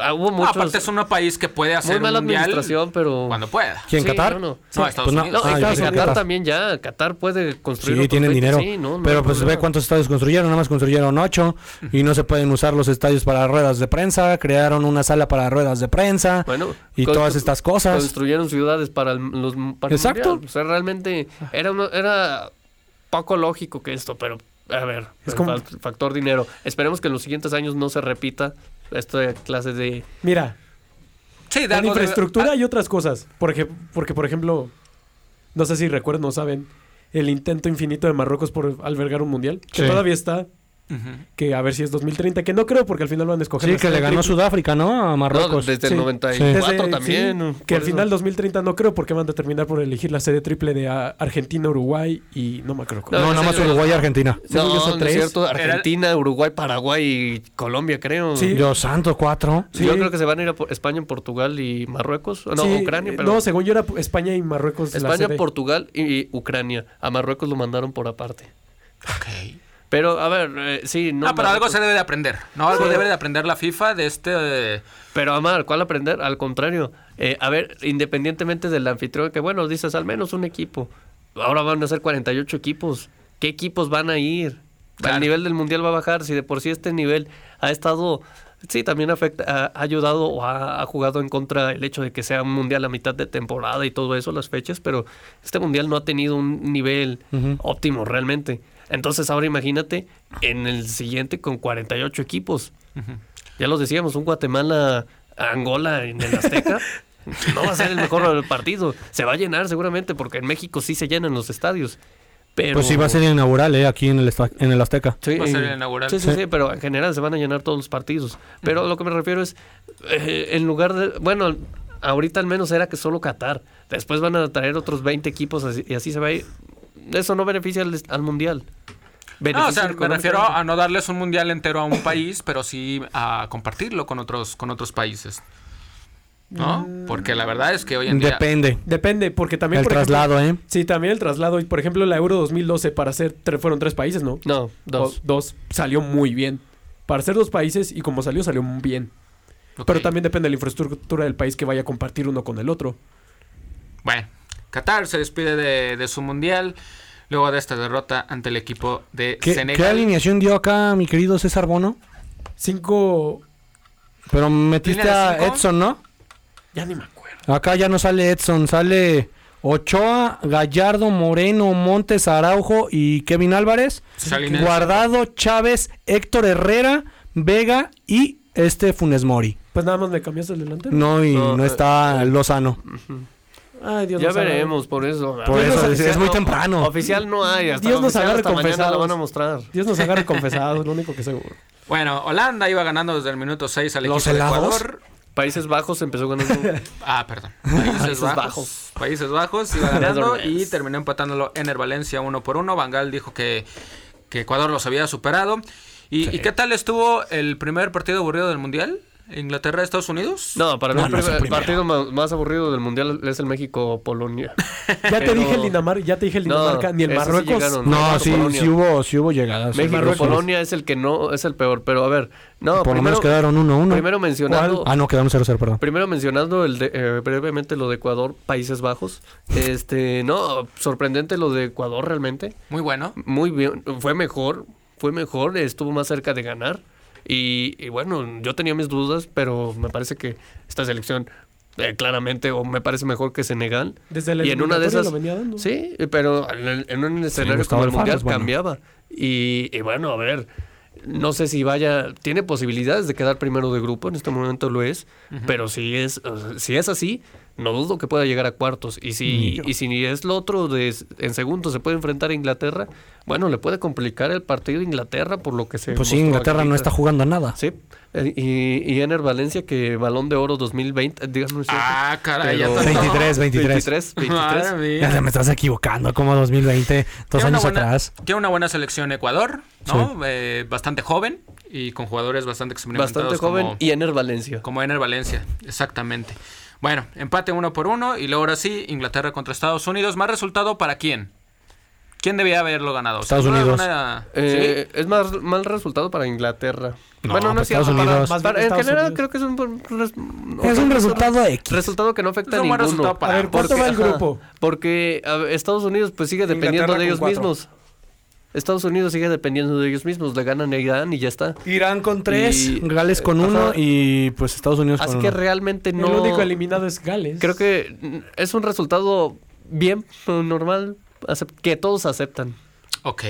Ah, Hubo No, muchos. aparte es un país que puede hacer muy mala un mundial administración, pero. cuando pueda. ¿Quién, Sí, Qatar? no, no. No, Estados pues no. Unidos. No, Ah, yo Qatar, también ya. Qatar puede construir. Sí, tienen 20, dinero. sí, pero pues ve cuántos estadios construyeron. Nada más construyeron ocho. Y no se pueden usar los estadios para ruedas de prensa. Crearon una sala para ruedas de prensa. Bueno, y todas estas cosas. Construyeron ciudades para el, los para Exacto. mundial. O sea, realmente era, una- era poco lógico que esto, pero a ver, Es como- fa- factor dinero. Esperemos que en los siguientes años no se repita esta clase de... Mira, Sí, de en infraestructura ah, hay otras cosas. Porque, porque, por ejemplo, no sé si recuerdan o saben, el intento infinito de Marruecos por albergar un mundial, que Sí. todavía está, que a ver si es 2030, que no creo porque al final van a escoger. Sí, que le ganó triple. Sudáfrica, ¿no? A No, Marruecos. desde Sí. el 94 Desde- también. que al eso. final 2030 no creo porque van a terminar por elegir la sede triple de Argentina, Uruguay y no me acuerdo. No, No, nada más Uruguay y Argentina. No, son no es cierto. Era- Argentina, Uruguay, Paraguay y Colombia, creo. Sí. Dios santo, cuatro. Sí. Yo creo que se van a ir a España, Portugal y Marruecos. No, Sí, Ucrania, pero... No, según yo era España y Marruecos. la España, sede. Portugal y Ucrania. A Marruecos lo mandaron por aparte. Ok. Pero, a ver, eh, sí, no. No, pero algo se debe de aprender. No, algo Sí. debe de aprender la FIFA de este. eh, Pero, Amar, ¿cuál aprender? Al contrario. Eh, a ver, independientemente del anfitrión, que bueno, dices al menos un equipo. Ahora van a ser 48 equipos. ¿Qué equipos van a ir? Claro. El nivel del mundial va a bajar. Si de por sí este nivel ha estado. Sí, también afecta, ha, ha ayudado o ha, ha jugado en contra el hecho de que sea un mundial a mitad de temporada y todo eso, las fechas, pero este mundial no ha tenido un nivel óptimo realmente. Entonces ahora imagínate en el siguiente con 48 equipos. Ya lo decíamos, un Guatemala Angola en el Azteca. no va a ser el mejor partido. Se va a llenar seguramente porque en México sí se llenan los estadios. Pero... Pues sí, va a ser inaugural, ¿eh? Aquí en el, en el Azteca. Sí, Va a ser eh, el inaugural. Sí, sí, Sí. sí, pero en general se van a llenar todos los partidos. Pero a lo que me refiero es, eh, en lugar de, bueno, ahorita al menos era que solo Qatar. Después van a traer otros 20 equipos así- y así se va a ir. Eso no beneficia al, al mundial. No, o sea, me refiero a no darles un mundial entero a un país, pero sí a compartirlo con otros, con otros países. ¿No? Porque la verdad es que hoy en día. Depende. Depende, porque también. El por ejemplo- traslado, ¿eh? sí, también el traslado. Y por ejemplo, la Euro 2012 para hacer. tre- fueron tres países, ¿no? No, dos. O dos. Salió muy bien. Para ser dos países y como salió, salió muy bien. Pero también depende de la infraestructura del país que vaya a compartir uno con el otro. Bueno, Qatar se despide de, de su mundial luego de esta derrota ante el equipo de ¿Qué, Senegal. qué alineación dio acá mi querido César Bono? Cinco... Pero metiste ¿Línea de a? Edson, ¿no? Ya ni me acuerdo. Acá ya no sale Edson, sale Ochoa, Gallardo, Moreno, Montes, Araujo y Kevin Álvarez. Guardado, Chávez, Héctor Herrera, Vega y este Funes Mori. Pues nada más me cambiaste el delantero. No, y No, no, eh, está Lozano. Ay, Dios Ya nos veremos, por eso. Por Dios eso, es, es muy no, temprano. Oficial no hay. Hasta Dios nos agarre hasta mañana la confesados. van a mostrar. Dios nos agarre confesados, lo único que seguro. Bueno, Holanda iba ganando desde el minuto 6 al ¿Los equipo de? Ecuador. Países Bajos empezó ganando. Ah, perdón. Países, Países Bajos. Bajos. Países Bajos iba ganando y terminó empatándolo Ener Valencia uno por uno. Bangal dijo que, que Ecuador los había superado. ¿Y, ¿y qué tal estuvo el primer partido aburrido del Mundial? ¿Inglaterra, Estados Unidos? No, para mí No, el no es el primer- primero. partido más, más aburrido del mundial es el México-Polonia. Ya te Pero- dije el Dinamarca, ya te dije el No, Dinamarca, ni el sí Marruecos. llegaron. No, México, sí, Polonia. sí hubo, sí hubo llegadas. México-Polonia es el que no, es el peor. Pero a ver, no, Por lo primero, menos quedaron 1-1. primero mencionando... Ah, no, quedaron 0-0, perdón. Primero mencionando el de, eh, brevemente lo de Ecuador, Países Bajos. Este, no, sorprendente lo de Ecuador realmente. Muy bueno. Muy bien, fue mejor, fue mejor, estuvo más cerca de ganar. Y, y bueno, yo tenía mis dudas, pero me parece que esta selección eh, claramente o me parece mejor que Senegal. Desde la y en una de esas lo venía dando. Sí, pero en, un escenario como el mundial bueno. cambiaba. Y, y bueno, a ver, no sé si vaya, tiene posibilidades de quedar primero de grupo, en este momento lo es, pero si es, o sea, si es así, no dudo que pueda llegar a cuartos. Y si, y si es lo otro de en segundo se puede enfrentar a Inglaterra, bueno, le puede complicar el partido a Inglaterra por lo que se Pues sí, Inglaterra aquí. no está jugando a nada. Sí, eh, y, y Ener Valencia que Balón de Oro 2020, eh, cierto, Ah, caray, ya pero- tanto. 23, 23. 23, 23. Madre mía. Ya te me estás equivocando, como 2020, dos Tiene una años buena- atrás. Tiene una buena selección Ecuador, ¿no? Eh, bastante joven y con jugadores bastante experimentados. Bastante joven como- y Ener Valencia. Como Ener Valencia, exactamente. Bueno, empate uno por uno y luego ahora sí, Inglaterra contra Estados Unidos. ¿Más resultado para quién? ¿Quién debía haberlo ganado? Estados ¿Sin duda Unidos. Eh, Es más mal resultado para Inglaterra. No, bueno, no es cierto. Para- para- en general Unidos. creo que es un, buen res- no, Es un resultado X. Resultado que no afecta Es a un ninguno. resultado para A ver, ¿cuánto va el Ajá, grupo? Porque a Estados Unidos pues sigue dependiendo Inglaterra de ellos cuatro. mismos. Estados Unidos sigue dependiendo de ellos mismos. Le ganan a Irán y ya está. Irán con 3, Y- Gales con Ajá. 1 y pues Estados Unidos Así con que 1. realmente no... El único eliminado es Gales. Creo que es un resultado bien, normal, que todos aceptan. Ok.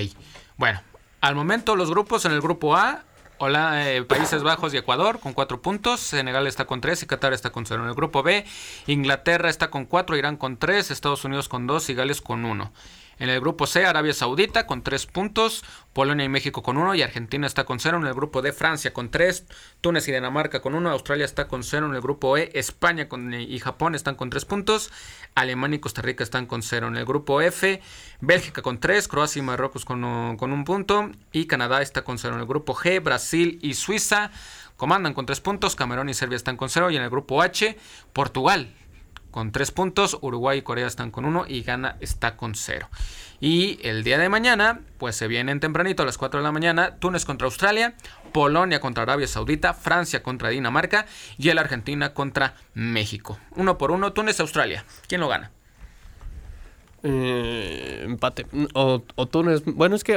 Bueno, al momento los grupos en el grupo A, Hola, eh, Países Bajos y Ecuador con cuatro puntos, Senegal está con tres y Qatar está con cero. En el grupo B, Inglaterra está con cuatro, Irán con tres, Estados Unidos con dos y Gales con uno. En el grupo C, Arabia Saudita con tres puntos, Polonia y México con uno y Argentina está con cero. En el grupo D, Francia con tres, Túnez y Dinamarca con uno, Australia está con cero. En el grupo E, España con, y Japón están con tres puntos, Alemania y Costa Rica están con cero. En el grupo F, Bélgica con tres, Croacia y Marruecos con, con un punto y Canadá está con cero. En el grupo G, Brasil y Suiza comandan con tres puntos, Camerún y Serbia están con cero. Y en el grupo H, Portugal con tres puntos, Uruguay y Corea están con uno y Ghana está con cero. Y el día de mañana, pues se vienen tempranito a las 4 de la mañana, Túnez contra Australia, Polonia contra Arabia Saudita, Francia contra Dinamarca y el Argentina contra México. Uno por uno, Túnez, Australia. ¿Quién lo gana? Eh, empate. O, o Túnez. Bueno, es que.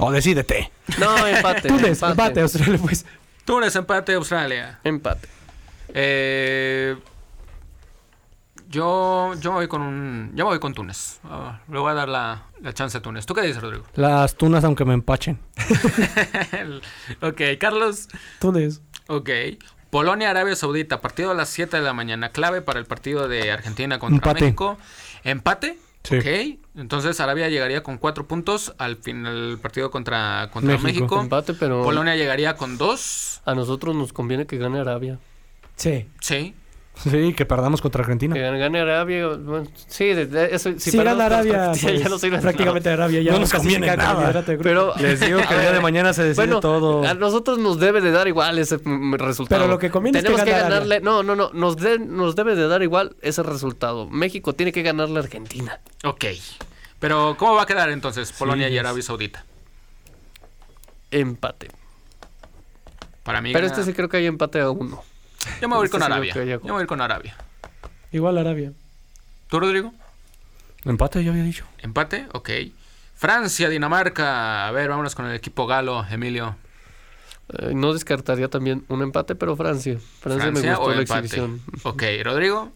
O decídete. No, empate. Túnez, empate, Australia, pues. Túnez, empate, Australia. Empate. Eh, yo, yo me voy con un, yo me voy con Túnez. Ah, le voy a dar la, la chance a Túnez. ¿Tú qué dices, Rodrigo? Las tunas aunque me empachen. ok, Carlos. Túnez. Ok. Polonia, Arabia Saudita, partido a las 7 de la mañana, clave para el partido de Argentina contra Empate. México. ¿Empate? Sí. Ok. Entonces Arabia llegaría con 4 puntos al final del partido contra, contra México. México. Empate, pero. Polonia llegaría con 2. A nosotros nos conviene que gane Arabia. Sí. Sí. Sí, que perdamos contra Argentina. Que gane Arabia. bueno, sí, de- de- eso, Si, si gana Arabia, pues, ya no de prácticamente Arabia ya No nos conviene nada. liderato de grupo. Pero Les digo que el día de mañana se decide bueno, todo. a nosotros nos debe de dar igual ese resultado. Pero lo que conviene es que Tenemos que, gane Arabia. ganarle. No, no, no. Nos, de- nos debe de dar igual ese resultado. México tiene que ganarle a Argentina. Ok. Pero, ¿cómo va a quedar entonces Polonia y es- Arabia Saudita? Empate. Para mí. Pero gana- este sí creo que hay empate a uno. Yo me voy a ir Este con lo Arabia. Yo me voy a ir con Arabia. Igual Arabia. ¿Tú, Rodrigo? Empate, ya había dicho. Empate, ok. Francia, Dinamarca. A ver, vámonos con el equipo galo, Emilio. Eh, no descartaría también un empate, pero Francia. Francia, me Francia gustó o la empate. exhibición. Ok, Rodrigo.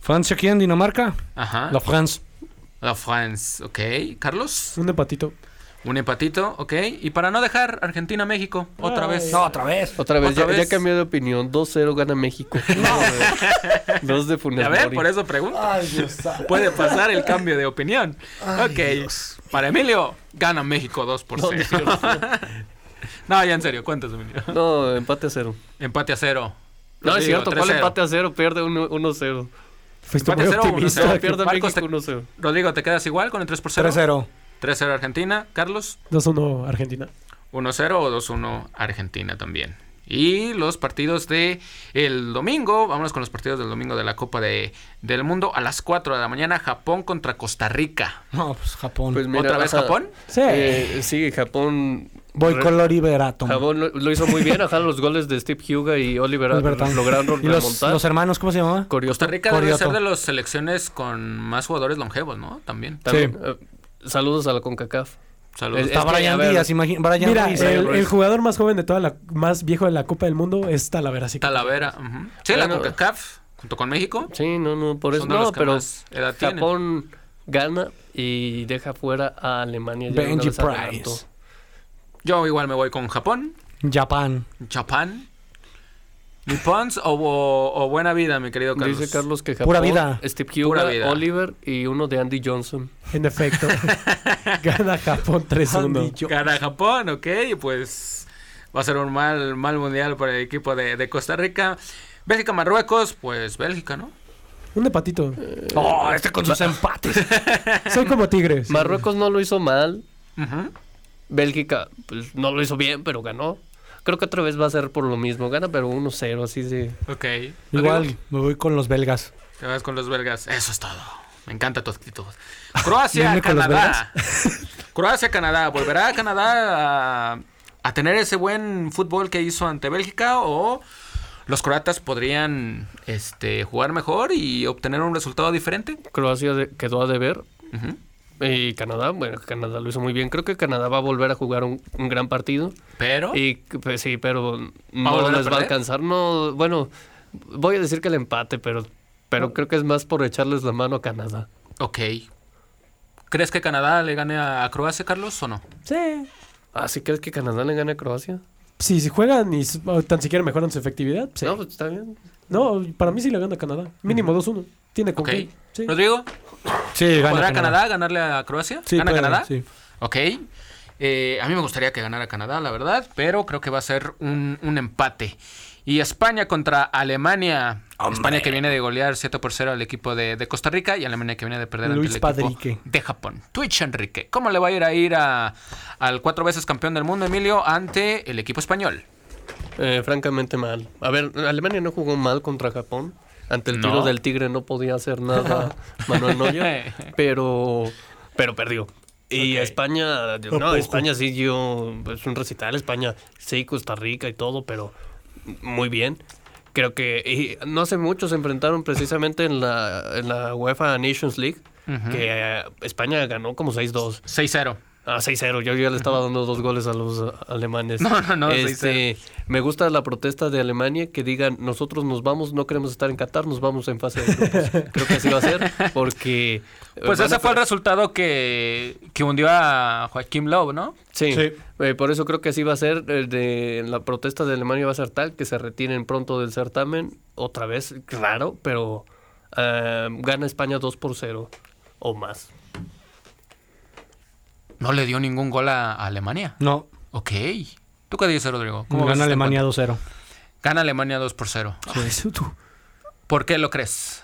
Francia, ¿quién? ¿Dinamarca? Ajá. La France. La France, ok. Carlos. Un empatito. Un empatito, ok. Y para no dejar Argentina-México, otra Ay. vez. No, otra vez. Otra vez, Otra ya, ya vez. cambié de opinión. 2-0 gana México. Dos de Funes A ver, Mori. por eso pregunto. Ay, Dios Puede pasar el cambio de opinión. ok. Para Emilio, gana México 2 por No, 0. No, ya en serio, cuéntanos, Emilio. No, empate a cero. Empate a cero. No, es Rodrigo, cierto. ¿Cuál 3-0. empate a cero? Pierde 1-0. Fuiste Empate muy cero, uno optimista. cero. No, pierde México te- 1-0. Rodrigo, ¿te quedas igual con el 3 por 0? 3-0. 3-0 Argentina. Carlos, 2-1 Argentina. 1-0 o 2-1 Argentina también. Y los partidos de el domingo, vámonos con los partidos del domingo de la Copa de, del Mundo a las 4 de la mañana, Japón contra Costa Rica. No, pues Japón. Pues mira, ¿Otra vez ajá, Japón? Sí. Eh, sí, Japón. Voy con Lori Berato. Japón lo, lo hizo muy bien. Ajá, los goles de Steve Huga y Oliver Oliver Tom. lograron ¿Y los, remontar. los hermanos, ¿cómo se llamaba? Corioto. Costa Rica debe Corioto. ser de las selecciones con más jugadores longevos, ¿no? También. También, eh, saludos a la CONCACAF. Saludos. Es- Está que, a Brian ver, Díaz, imagina. Mira, Ruiz. el, Ruiz. el jugador más joven de toda la, más viejo de la Copa del Mundo es Talavera. Así que- Talavera. Sí, la. CONCACAF, junto con México. Sí, no, no, por eso. No, que pero más edad tienen. Japón gana y deja fuera a Alemania. Benji. Price. Yo igual me voy con Japón, Japán. Japón. Nippons o, o, o Buena Vida, mi querido Carlos. Dice Carlos que Japón, Pura vida. Steve Huga, vida. Oliver y uno de Andy Johnson. En efecto. Gana Japón 3-1. Yo- Gana Japón, ok, pues va a ser un mal, mal mundial para el equipo de, de Costa Rica. Bélgica, Marruecos, pues Bélgica, ¿no? Un empatito. Oh, este con sus empates. Soy como Tigres. Marruecos no lo hizo mal. Bélgica pues, no lo hizo bien, pero ganó. Creo que otra vez va a ser por lo mismo. Gana, pero 1-0, así sí. Ok. Igual, me voy con los belgas. Te vas con los belgas. Eso es todo. Me encanta tu actitud. Croacia, ¿Viene con los Canadá. Croacia, Canadá. ¿Volverá Canadá a, a tener ese buen fútbol que hizo ante Bélgica o los croatas podrían este, jugar mejor y obtener un resultado diferente? Croacia de- quedó a deber. Ujú. Y Canadá, bueno, Canadá lo hizo muy bien. Creo que Canadá va a volver a jugar un, un gran partido. Pero... Y pues, sí, pero no a les va a alcanzar. No, bueno, voy a decir que el empate, pero, pero creo que es más por echarles la mano a Canadá. Ok. ¿Crees que Canadá le gane a a Croacia, Carlos, o no? Sí. Ah, ¿sí crees que Canadá le gane a Croacia? Sí, si juegan y tan siquiera mejoran su efectividad, sí. No, No, pues está bien. para mí sí le gana Canadá. Mínimo 2-1. Tiene con Ok. qué. Sí. Rodrigo, Sí, gana ¿podrá Canadá. ganarle a Croacia? Sí, ¿Gana puede, Canadá? sí. Ok. Eh, a mí me gustaría que ganara Canadá, la verdad, pero creo que va a ser un, un empate. Y España contra Alemania. España que viene de golear 7 por 0 al equipo de, de Costa Rica y Alemania que viene de perder Luis ante el equipo de Japón. Twitch Enrique. ¿Cómo le va a ir a ir a- al cuatro veces campeón del mundo, Emilio, ante el equipo español? Eh, francamente mal. A ver, Alemania no jugó mal contra Japón. Ante el No. tiro del tigre no podía hacer nada Manuel Neuer, pero, pero perdió. Y. España, no, España sí dio pues, un recital, España sí, Costa Rica y todo, pero muy bien. Creo que y no hace mucho se enfrentaron precisamente en la, en la UEFA Nations League, Ujú. que eh, España ganó como 6-2. 6-0. Ah, 6-0. Yo ya le estaba dando dos goles a los uh, alemanes. No, no, no, Este, me gusta la protesta de Alemania que digan, nosotros nos vamos, no queremos estar en Qatar, nos vamos en fase de grupos. Creo que así va a ser, porque... eh, Pues ese a- fue el resultado que, que hundió a Joaquim Lowe, ¿no? Sí, Sí. eh, por eso creo que así va a ser. el de, la protesta de Alemania va a ser tal que se retiren pronto del certamen. Otra vez, claro, pero eh, gana España 2 por 0 o más. No le dio ningún gol a, a Alemania. No, Ok. ¿Tú qué dices, Rodrigo? ¿Cómo gana este Alemania encuentro? 2-0. Gana Alemania 2 por 0. Ay, su- tú. ¿Por qué lo crees?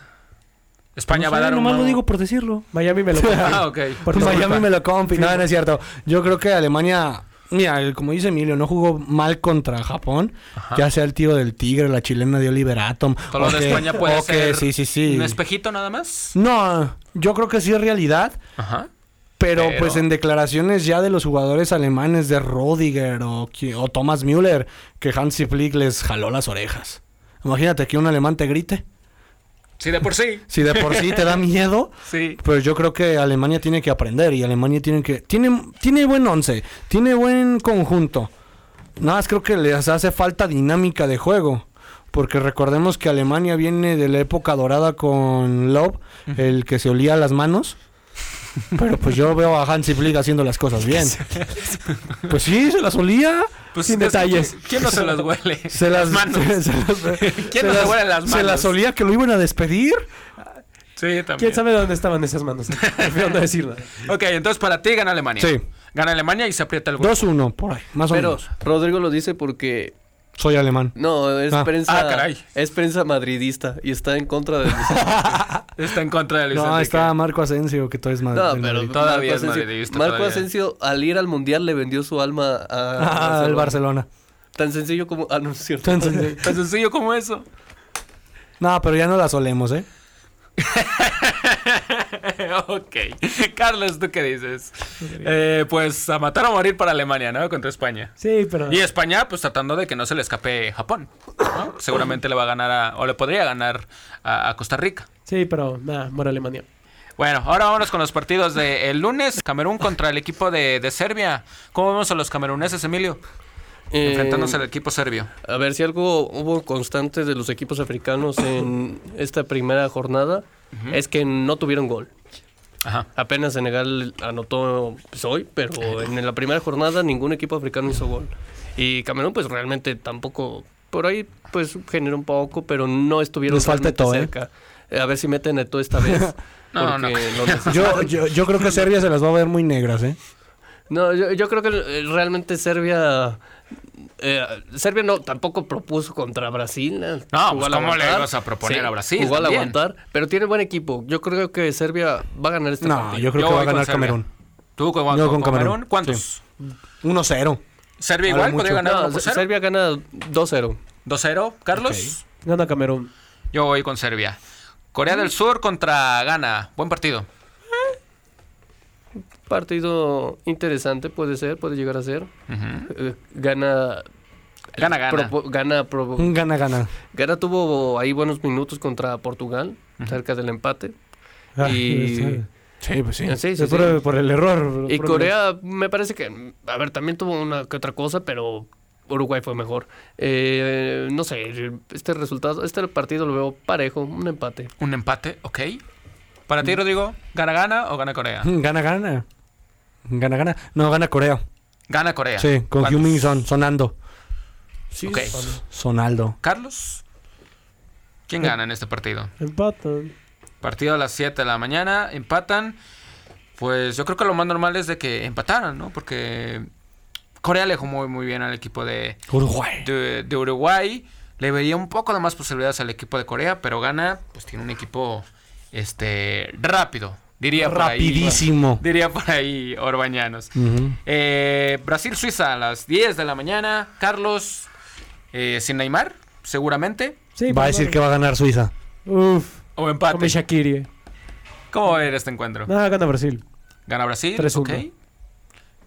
España No va a dar un... nomás lo digo por decirlo. Miami me lo Ah, ok. Por Miami culpa. me lo compi. No, no es cierto. Yo creo que Alemania, mira, como dice Emilio, no jugó mal contra Japón. Ajá. Ya sea el tiro del tigre, la chilena de Oliver Atom. Todo lo o de que- España puede o que- ser Sí, sí, sí. ¿Un espejito nada más? No, yo creo que sí es realidad. Ajá. Pero, Pero- pues en declaraciones ya de los jugadores alemanes de Rodiger o, Thomas Müller, que Hansi Flick les jaló las orejas. Imagínate que un alemán te grite. Sí, de por sí. Si de por sí te da miedo, Sí. pues yo creo que Alemania tiene que aprender y Alemania tiene que... Tiene, tiene buen once, tiene buen conjunto. Nada más creo que les hace falta dinámica de juego. Porque recordemos que Alemania viene de la época dorada con Love, el que se olía las manos. Pero pues yo veo a Hansi Flick haciendo las cosas bien. Pues sí, se las olía. Pues Sin detalles. ¿Quién no se las huele? Se las, manos. se- se las- ¿Quién se no se huele las manos? Se las olía que lo iban a despedir. Sí, también. ¿Quién sabe dónde estaban esas manos? Prefiero no decir nada. Ok, entonces para ti gana Alemania. Sí. Gana Alemania y se aprieta el grupo. 2-1, por ahí, más o Pero menos. Rodrigo lo dice porque Soy alemán. no, es Ah. prensa Ah, caray. es prensa madridista y está en contra de Está en contra de Luis No, Enrique. está Marco Asensio, que todo es Madrid. No, pero Madrid. Todavía Marco es Asensio, madridista, Marco todavía. Asensio al ir al mundial le vendió su alma a Ah, el Barcelona. Tan sencillo como ah no es cierto. Entonces, Tan sencillo como eso. no, pero ya no la solemos, ¿eh? ok. Carlos, ¿tú qué dices? Eh, pues a matar o morir para Alemania, ¿no? Contra España. Sí, pero. Y España, pues tratando de que no se le escape Japón. ¿no? Seguramente le va a ganar a, o le podría ganar a, a Costa Rica. Sí, pero nada, muere Alemania. Bueno, ahora vámonos con los partidos del lunes. Camerún contra el equipo de, de Serbia. ¿Cómo vemos a los cameruneses, Emilio? Eh, Enfrentándose al equipo serbio. A ver, si algo hubo constante de los equipos africanos en esta primera jornada es que no tuvieron gol. Ajá. Apenas Senegal anotó pues, hoy, pero en la primera jornada ningún equipo africano hizo gol. Y Camerún pues realmente tampoco, por ahí pues generó un poco, pero no estuvieron Les falta Eto'o, ¿eh? cerca. Eh, A ver si meten a todo esta vez. No, no. Yo, yo, yo creo que Serbia se las va a ver muy negras, ¿eh? No, yo, yo creo que realmente Serbia... eh, Serbia no tampoco propuso contra Brasil. eh, No, pues, ¿cómo le ibas a proponer a Brasil Jugó al aguantar, pero tiene buen equipo. Yo creo que Serbia va a ganar este No, partido. yo creo Yo que va a ganar. Camerún. ¿Tú con, Yo con con Camerún? ¿Cuántos? 1-0. ¿Serbia Habla igual? ¿Podría mucho. ganar No, 1 por 0? Serbia gana 2-0. 2-0. ¿Carlos? Gana Camerún. Yo voy con Serbia. Corea del Sur contra Ghana. Buen partido. Partido interesante puede ser, puede llegar a ser. Eh, gana... Gana, gana. gana, Gana, gana. Gana tuvo ahí buenos minutos contra Portugal, cerca del empate. Ah, Y- Sí, pues sí. Sí, sí, por, por el error. Y Corea me parece que, a ver, también tuvo una que otra cosa, pero Uruguay fue mejor. Eh, no sé, este resultado, este partido lo veo parejo, un empate. Un empate, ok. Para ti, Rodrigo, ¿gana Gana o gana Corea? Gana, gana. Gana, gana. No, gana Corea. Gana Corea. Sí, con ¿Cuántos? Heung-Min Son, sonando. Sí, Ok. Sonaldo. Carlos, ¿quién gana en este partido? Empatan. Partido a las 7 de la mañana, empatan. Pues yo creo que lo más normal es de que empataran, ¿no? Porque Corea le jugó muy, muy bien al equipo de, Uruguay. de, de Uruguay. Le vería un poco de más posibilidades al equipo de Corea, pero gana, pues tiene un equipo este rápido, diría por ahí. Rapidísimo. Diría por ahí Orbañanos. Eh, Brasil-Suiza a las 10 de la mañana. Carlos, eh, sin Neymar, seguramente. Sí, Va a decir que va a ganar Suiza. Uf. O empate. Come Shakiri. ¿Cómo va a ir este encuentro? Nada, gana Brasil. Gana Brasil. 3-1. ok.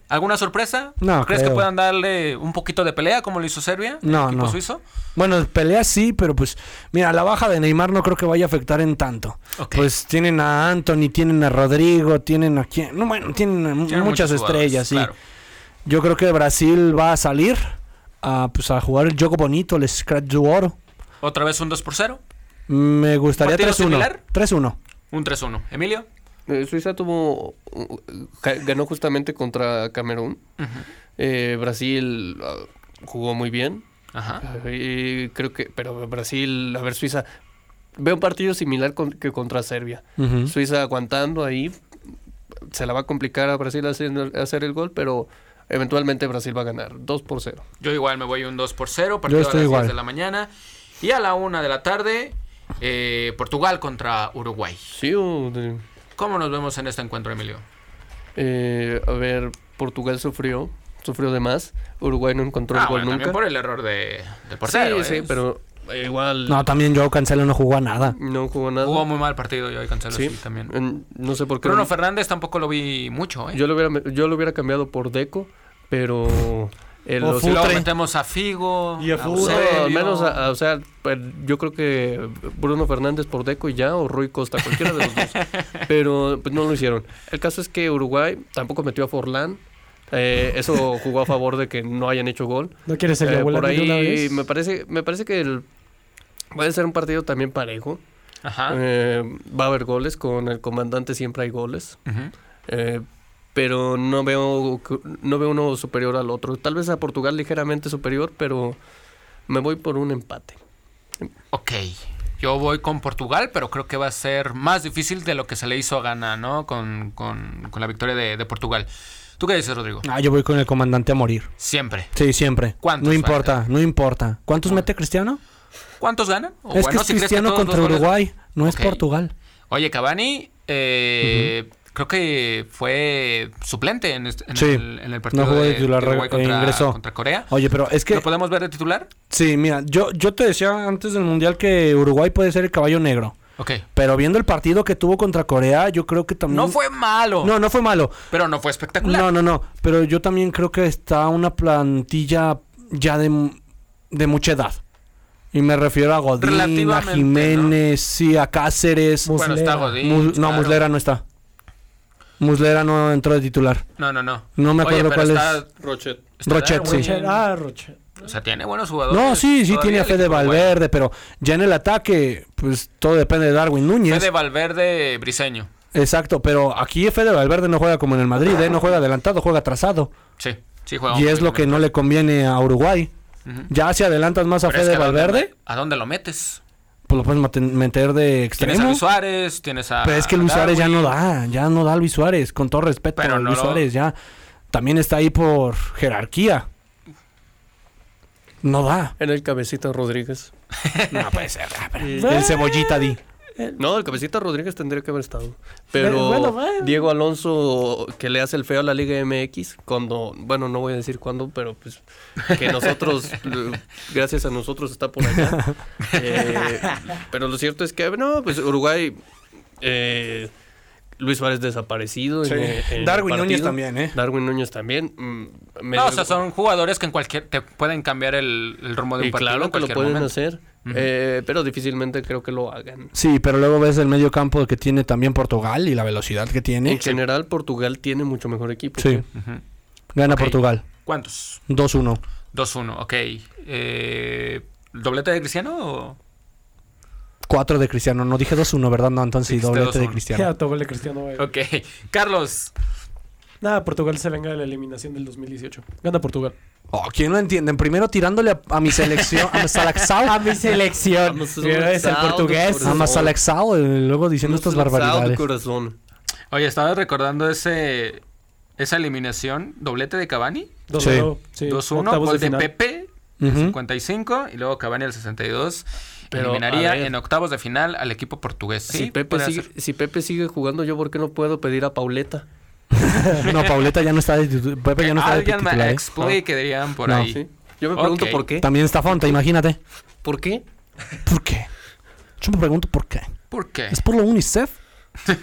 ¿Alguna sorpresa? No, ¿Crees que creo. puedan darle un poquito de pelea como lo hizo Serbia? el No, equipo no. suizo? Bueno, pelea sí, pero pues, mira, la baja de Neymar no creo que vaya a afectar en tanto. Ok. Pues tienen a Anthony, tienen a Rodrigo, tienen a quién. No, bueno, tienen, Tienen muchas estrellas, sí. claro. Yo creo que Brasil va a salir a, pues, a jugar el juego bonito, el Scratch du Oro. ¿Otra vez un 2 por 0? Me gustaría ¿Partido 3-1. similar? 3-1. Un 3-1. ¿Emilio? Eh, Suiza tuvo, uh, ca- ganó justamente contra Camerún. Eh, Brasil ah, jugó muy bien. Ajá. Y creo que, pero Brasil, a ver, Suiza, veo un partido similar con- que contra Serbia. Suiza aguantando ahí, se la va a complicar a Brasil haciendo- hacer el gol, pero eventualmente Brasil va a ganar 2 por 0. Yo igual me voy un 2 por 0. Partido estoy a las igual. 10 de la mañana. Y a la 1 de la tarde, eh, Portugal contra Uruguay. Sí, o de- ¿Cómo nos vemos en este encuentro, Emilio? eh, a ver, Portugal sufrió, sufrió de más. Uruguay no encontró Ah, el gol bueno, también nunca. por el error de, del portero. sí, ¿eh? sí, pero igual No, también Joao Cancelo no jugó a nada. no jugó nada. Jugó muy mal partido yo y Cancelo sí, sí, también. en- no sé por qué. Bruno Fernández tampoco lo vi mucho, ¿eh? Yo lo hubiera, yo lo hubiera cambiado por Deco, pero Eh, O los- Y luego metemos a Figo. Y a. No, al menos, a- a- o sea, pues, yo creo que Bruno Fernández por Deco y ya, o Rui Costa, cualquiera de los dos. Pero pues no lo hicieron. El caso es que Uruguay tampoco metió a Forlán. Eh, eso jugó a favor de que no hayan hecho gol. ¿No quieres el Eh, por una ahí vez? me parece, me parece que el, puede ser un partido también parejo. Ajá. Eh, va a haber goles, con el comandante siempre hay goles. Eh, pero no veo no veo uno superior al otro. Tal vez a Portugal ligeramente superior, pero me voy por un empate. Ok. Yo voy con Portugal, pero creo que va a ser más difícil de lo que se le hizo a Ghana, ¿no? Con, con- con la victoria de, de Portugal. ¿Tú qué dices, Rodrigo? Ah, yo voy con el comandante a morir. Siempre. Sí, siempre. ¿Cuántos No importa, no importa. ¿Cuántos mete Cristiano? ¿Cuántos ganan? O es bueno, que es si Cristiano contra goles- Uruguay, no es Portugal. Oye, Cavani, eh, creo que fue suplente en, este- en Sí. el, en el partido No jugó de titular, de contra, ingresó. contra Corea. Oye, pero es que ¿Lo podemos ver de titular? sí, mira, yo yo te decía antes del Mundial que Uruguay puede ser el caballo negro, Ok. pero viendo el partido que tuvo contra Corea, yo creo que también No fue malo, No, no fue malo. pero no fue espectacular. No, no, no, pero yo también creo que está una plantilla ya de, de mucha edad. Y me refiero a Godín, a Jiménez, sí, a Cáceres. Bueno, está. Godín. Mu- no, claro. Muslera no está. Muslera no entró de titular. No, no, no. No me Oye, acuerdo pero cuál está- es. Rochet. está Rochet, sí. Ah, Rochet. O sea, tiene buenos jugadores. No, sí, sí todavía tiene a Fede. Valverde, pero ya en el ataque, pues todo depende de Darwin Núñez. Fede Valverde Briseño. Exacto, pero aquí Fede Valverde no juega como en el Madrid, ¿eh? no juega adelantado, juega atrasado. Sí, sí juega. Y es lo que no le conviene a Uruguay. Ya si adelantas más a Pero es Fede que ¿a dónde Valverde, ¿A dónde lo metes? Pues lo puedes meter de Tienes a extremo. Luis Suárez, tienes a. Pero es que Luis Suárez ya no da, ya no da Luis Suárez, con todo respeto. Pero no Luis lo- Suárez ya también está ahí por jerarquía. No da. En el Cabecita Rodríguez. No puede ser. ah, Y- El cebollita di. No, el Cabecita Rodríguez tendría que haber estado. Pero Bueno, bueno. Diego Alonso, que le hace el feo a la Liga MX, cuando, bueno, no voy a decir cuándo, pero pues que nosotros, eh, gracias a nosotros está por allá. Eh, pero lo cierto es que, no, pues Uruguay, eh, Luis Suárez desaparecido. en, eh, en el Darwin Núñez también, ¿eh? Darwin Núñez también. mm, No, o sea, son jugadores que en cualquier. te pueden cambiar el, el rumbo de un y partido. claro que lo pueden momento. hacer, eh, pero difícilmente creo que lo hagan. Sí, pero luego ves el medio campo que tiene también Portugal y la velocidad que tiene. En general, Portugal tiene mucho mejor equipo. Sí, gana. Portugal. ¿Cuántos? 2-1. 2-1, ok. Eh, ¿Doblete de Cristiano o.? 4 de Cristiano. No dije 2-1, ¿verdad? No, entonces sí, doblete de 2-1. Cristiano. Ya, el Cristiano. Ok. Carlos. Nada, Portugal se venga de la eliminación del 2018. Gana Portugal. Oh, ¿quién lo entiende? Primero tirándole a, a mi selección, a selección, A mi selección. Mira, es el portugués. a selección, y luego diciendo estas barbaridades. corazón. Oye, estaba recordando ese. Esa eliminación, doblete de Cavani, 2-1. Sí. 2-1, octavos gol de, final. Pepe, Ujú. 55, y luego Cavani al 62. Pero, eliminaría en octavos de final al equipo portugués. Si, Sí, Pepe podría sigue, si Pepe sigue jugando, ¿yo por qué no puedo pedir a Pauleta? No, Pauleta ya no está de Pepe ya no está de Alguien me titular. ¿eh? explique, dirían por No. ahí. ¿Sí? Yo me pregunto por qué. También está Fonta, imagínate. ¿Por qué? ¿Por qué? Yo me pregunto por qué. ¿Por qué? ¿Es por la UNICEF?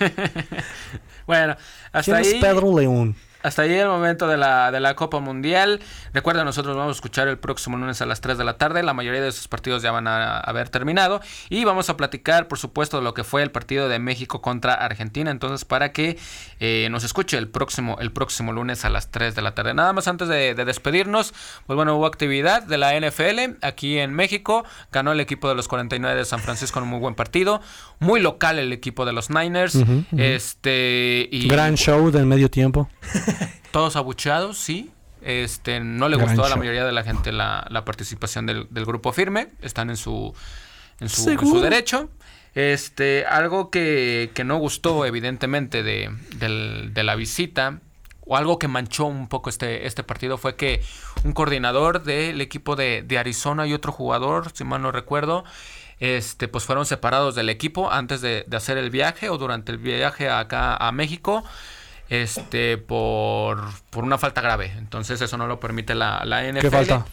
Bueno, hasta ¿Quién es ahí, Pedro León? Hasta ahí el momento de la, de la Copa Mundial. Recuerda, nosotros vamos a escuchar el próximo lunes a las 3 de la tarde. La mayoría de esos partidos ya van a haber terminado. Y vamos a platicar, por supuesto, de lo que fue el partido de México contra Argentina. Entonces, para que eh, nos escuche el próximo, el próximo lunes a las 3 de la tarde. Nada más antes de, de despedirnos, pues bueno, hubo actividad de la NFL aquí en México. Ganó el equipo de los 49 de San Francisco en un muy buen partido. Muy local el equipo de los Niners. Este. Y Gran show del medio tiempo. todos abucheados, sí. Este, no le Gran gustó a la mayoría de la gente la, la participación del, del grupo firme. Están en su, en su, en su ¿Seguro? derecho. Este, algo que, que no gustó, evidentemente, de, del- de la visita, o algo que manchó un poco este, este partido, fue que un coordinador del equipo de, de Arizona y otro jugador, si mal no recuerdo, este, pues fueron separados del equipo antes de, de hacer el viaje o durante el viaje acá a México este por, por una falta grave. Entonces eso no lo permite la, la NFL. ¿Qué falta?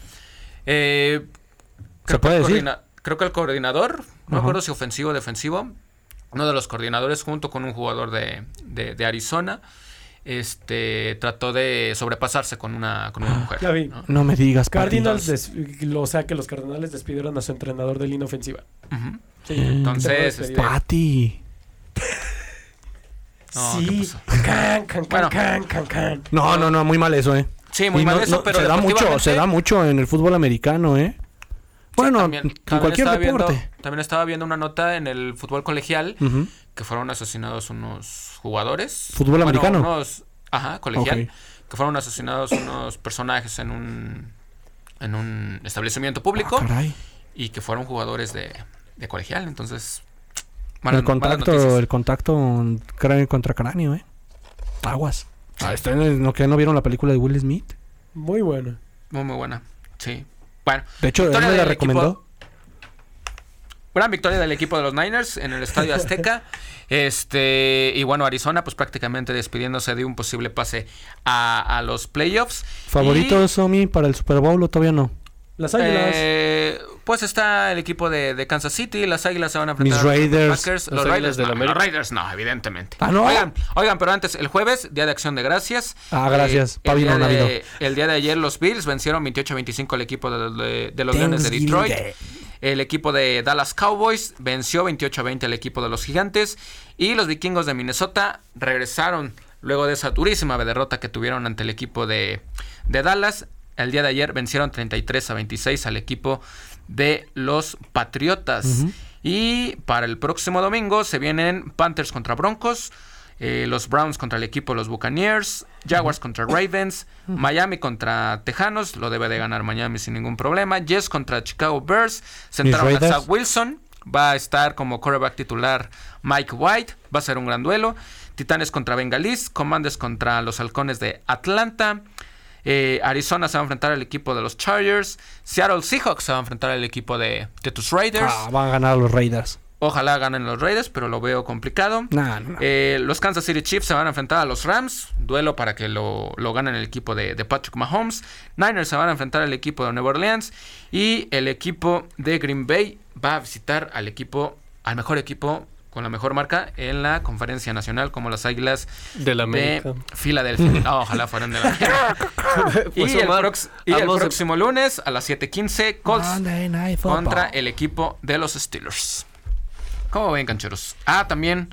Eh, ¿Se creo que puede el decir? Creo que el coordinador, no me Ajá. acuerdo si ofensivo o defensivo, uno de los coordinadores junto con un jugador de, de- de Arizona, este trató de sobrepasarse con una, con una mujer. Ya vi. ¿no? No me digas, Cardinals, Entonces- o sea que los Cardenales despidieron a su entrenador de línea ofensiva. Ujú. Sí, Entonces, te puedo despedir. este. No, ¿qué sí. Can, can, Bueno. can, can, can. No, no, no, muy mal eso, eh. Sí, muy Y mal no- eso, no, pero se da mucho, se da mucho en el fútbol americano, eh. Bueno, También- en también cualquier estaba viendo- deporte. también estaba viendo una nota en el fútbol colegial que fueron asesinados unos jugadores. ¿Fútbol Bueno, americano? unos- ajá, colegial. Que fueron asesinados unos personajes en un, en un establecimiento público Ah, caray. y que fueron jugadores de, de colegial. Entonces, el contacto, el contacto cráneo contra cráneo, eh. Aguas. Ah, ¿está en el- ¿no, que no vieron la película de Will Smith? Muy bueno. Muy, muy buena. Sí. Bueno, De hecho, él me la recomendó. Gran victoria del equipo de los Niners en el Estadio Azteca. Este, y bueno, Arizona, pues prácticamente despidiéndose de un posible pase a, a los playoffs. ¿Favorito, Somi, para el Super Bowl o todavía no? Las águilas. Eh, pues está el equipo de, de Kansas City, las Águilas se van a enfrentar Mis a los Raiders. Packers, Los Raiders, del no, América. los Raiders no, evidentemente. Ah, ¿no? Oigan, oigan, pero antes, el jueves, Día de Acción de Gracias. Ah, gracias. Eh, el, día de, el día de ayer los Bills vencieron 28-25 al equipo de, de- de los Leones de Detroit. El equipo de Dallas Cowboys venció 28-20 al equipo de los Gigantes. Y los vikingos de Minnesota regresaron luego de esa durísima derrota que tuvieron ante el equipo de, de Dallas. El día de ayer vencieron 33 a 26 al equipo de los Patriotas. Y para el próximo domingo se vienen Panthers contra Broncos. eh, los Browns contra el equipo de los Buccaneers, Jaguars contra Ravens, Miami contra Tejanos, lo debe de ganar Miami sin ningún problema, Jets contra Chicago Bears, sentaron a. Zach Wilson, va a estar como quarterback titular Mike White, va a ser un gran duelo, Titanes contra Bengalis, Commanders contra los Halcones de Atlanta, eh, Arizona se va a enfrentar al equipo de los Chargers, Seattle Seahawks se va a enfrentar al equipo de, de tus Raiders, Ah, van a ganar los Raiders. ojalá ganen los Raiders, pero lo veo complicado. Nah, no, no. Eh, los Kansas City Chiefs se van a enfrentar a los Rams. Duelo para que lo, lo ganen el equipo de, de Patrick Mahomes. Niners se van a enfrentar al equipo de Nueva Orleans. Y el equipo de Green Bay va a visitar al equipo, al mejor equipo con la mejor marca en la conferencia nacional, como las Águilas De la América. de Filadelfia. Ah, ojalá fueran de la América. Pues, y el, prox- y el próximo lunes a las 7:15, Colts contra el equipo de los Steelers. ¿Cómo ven, cancheros? Ah, también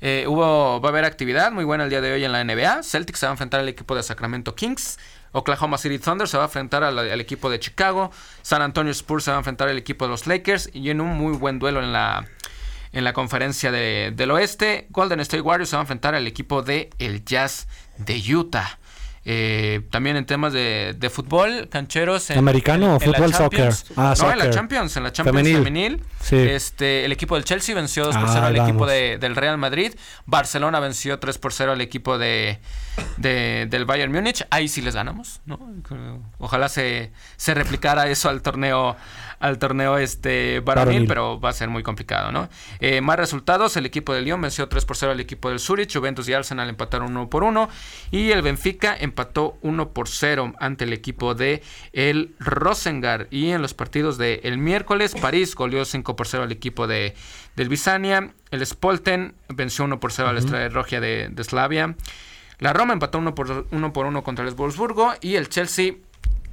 eh, hubo, va a haber actividad muy buena el día de hoy en la NBA. Celtics se va a enfrentar al equipo de Sacramento Kings. Oklahoma City Thunder se va a enfrentar al, al equipo de Chicago. San Antonio Spurs se va a enfrentar al equipo de los Lakers. Y en un muy buen duelo en la, en la conferencia de- del oeste, Golden State Warriors se va a enfrentar al equipo de el Jazz de Utah. Eh, también en temas de, de fútbol, cancheros. en- ¿Americano o en fútbol soccer? Ah, no, en la soccer. Champions, en la Champions Femenil. femenil. Sí. Este, el equipo del Chelsea venció 2 por Ah, 0 al equipo de- del Real Madrid. Barcelona venció 3 por 0 al equipo de, de- del Bayern Múnich. Ahí sí les ganamos, ¿no? Ojalá se, se replicara eso al torneo al torneo este varonil, pero va a ser muy complicado, ¿no? Eh, más resultados, el equipo de Lyon venció 3 por 0 al equipo del Zurich, Juventus y Arsenal empataron 1 por 1 y el Benfica empató 1 por 0 ante el equipo de el Rosengard y en los partidos de el miércoles París goleó 5 por 0 al equipo de del Bisania, el Spolten venció 1 por 0 a la Estrella Roja de, de Slavia. La Roma empató 1 por 1 por 1 contra el Wolfsburgo y el Chelsea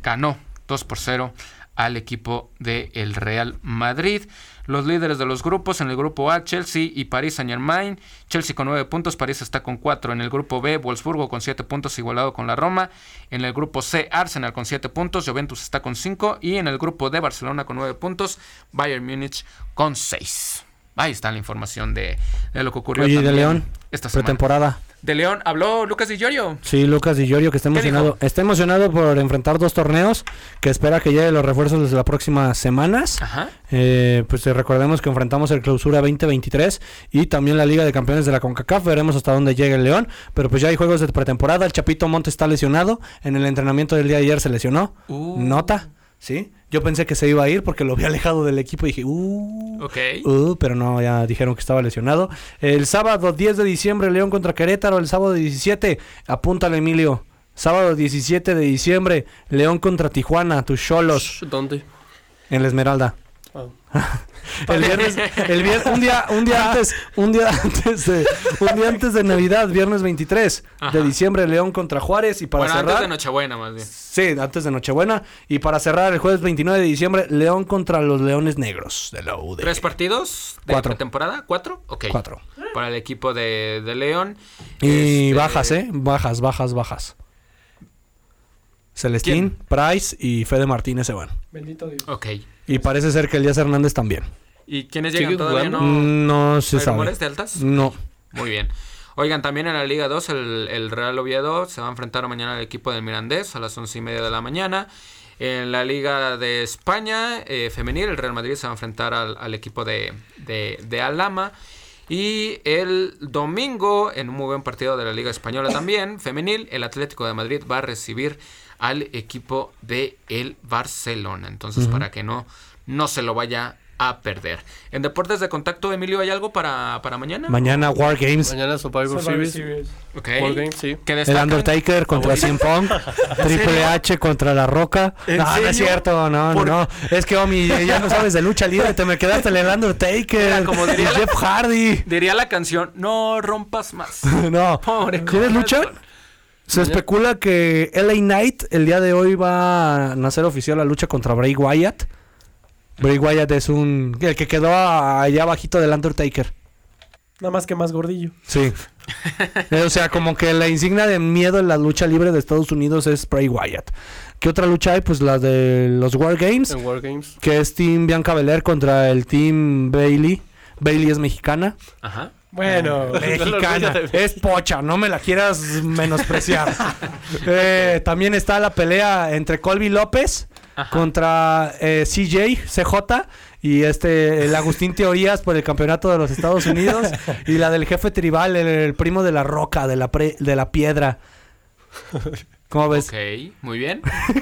ganó 2 por 0 al equipo del Real Madrid. Los líderes de los grupos en el grupo A, Chelsea y París Saint Germain. Chelsea con 9 puntos, París está con 4. En el grupo B, Wolfsburgo con 7 puntos igualado con la Roma. En el grupo C, Arsenal con 7 puntos, Juventus está con 5. Y en el grupo D, Barcelona con 9 puntos, Bayern Múnich con 6. Ahí está la información de, de lo que ocurrió Oye, ¿y de León? esta semana. Pretemporada. De León habló Lucas Di Llorio. Sí, Lucas Di Llorio que está ¿Qué emocionado. Está emocionado por enfrentar dos torneos que espera que lleguen los refuerzos desde las próximas semanas. Ajá. Eh, pues eh, recordemos que enfrentamos el Clausura 2023 y también la Liga de Campeones de la CONCACAF. Veremos hasta dónde llega el León. Pero pues ya hay juegos de pretemporada. El Chapito Monte está lesionado. En el entrenamiento del día de ayer se lesionó. Uh. Nota. Sí. Yo pensé que se iba a ir porque lo había alejado del equipo y dije, uh. Ok. Uh, pero no, ya dijeron que estaba lesionado. El sábado 10 de diciembre, León contra Querétaro. El sábado 17, apúntale, Emilio. Sábado 17 de diciembre, León contra Tijuana, tus cholos, ¿Dónde? en la Esmeralda. Ah. El viernes, el un día, un día antes, un día antes de, un día antes de Navidad, viernes 23 Ajá. de diciembre, León contra Juárez y para bueno, cerrar. antes de Nochebuena, más bien. Sí, antes de Nochebuena. Y para cerrar el jueves 29 de diciembre, León contra los Leones Negros de la UD. ¿Tres partidos de Cuatro. temporada? ¿Cuatro? Ok. Cuatro. Para el equipo de, de León. Y Este, bajas, ¿eh? Bajas, bajas, bajas. Celestín, Price y Fede Martínez se van. Bendito Dios. Ok. Y parece ser que Elías Hernández también. ¿Y quiénes ¿Sigue llegan todavía? jugando? No, No se ¿Hay sabe. rumores de altas? No. Muy bien. Oigan, también en la Liga 2, el, el Real Oviedo se va a enfrentar mañana al equipo del Mirandés a las once y media de la mañana. En la Liga de España eh, femenil, el Real Madrid se va a enfrentar al, al equipo de, de, de Alama. Y el domingo, en un muy buen partido de la Liga Española también, femenil, el Atlético de Madrid va a recibir al equipo de el Barcelona. Entonces, para que no, no se lo vaya a perder. En deportes de contacto, Emilio, ¿hay algo para, para mañana? Mañana War Games. Mañana Survivor, Survivor Series. War Games, sí. ¿Qué El? Undertaker contra CM Punk, Triple H contra La Roca. ¿En No, no es cierto, no, no, ¿Por- no. Es que, Omi, ya no sabes de lucha libre, te me quedaste en el Undertaker. Era como diría Jeff Hardy. Diría la canción, no rompas más. No. Pobre ¿Quieres lucha? Se especula que LA Knight el día de hoy va a nacer oficial la lucha contra Bray Wyatt. Bray Wyatt es un... El que quedó allá abajito del Undertaker. Nada más que más gordillo. Sí. Eh, o sea, como que la insignia de miedo en la lucha libre de Estados Unidos es Bray Wyatt. ¿Qué otra lucha hay? Pues la de los War Games, En War Games. que es Team Bianca Belair contra el Team Bailey. Bailey es mexicana. Ajá. Bueno, Mexicana. es pocha, no me la quieras menospreciar. Eh, también está la pelea entre Colby López Ajá. contra eh, CJ, CJ y este el Agustín Teorías por el campeonato de los Estados Unidos y la del jefe tribal, el, el primo de la roca, de la, pre- de la piedra. ¿Cómo ves? Ok, muy bien.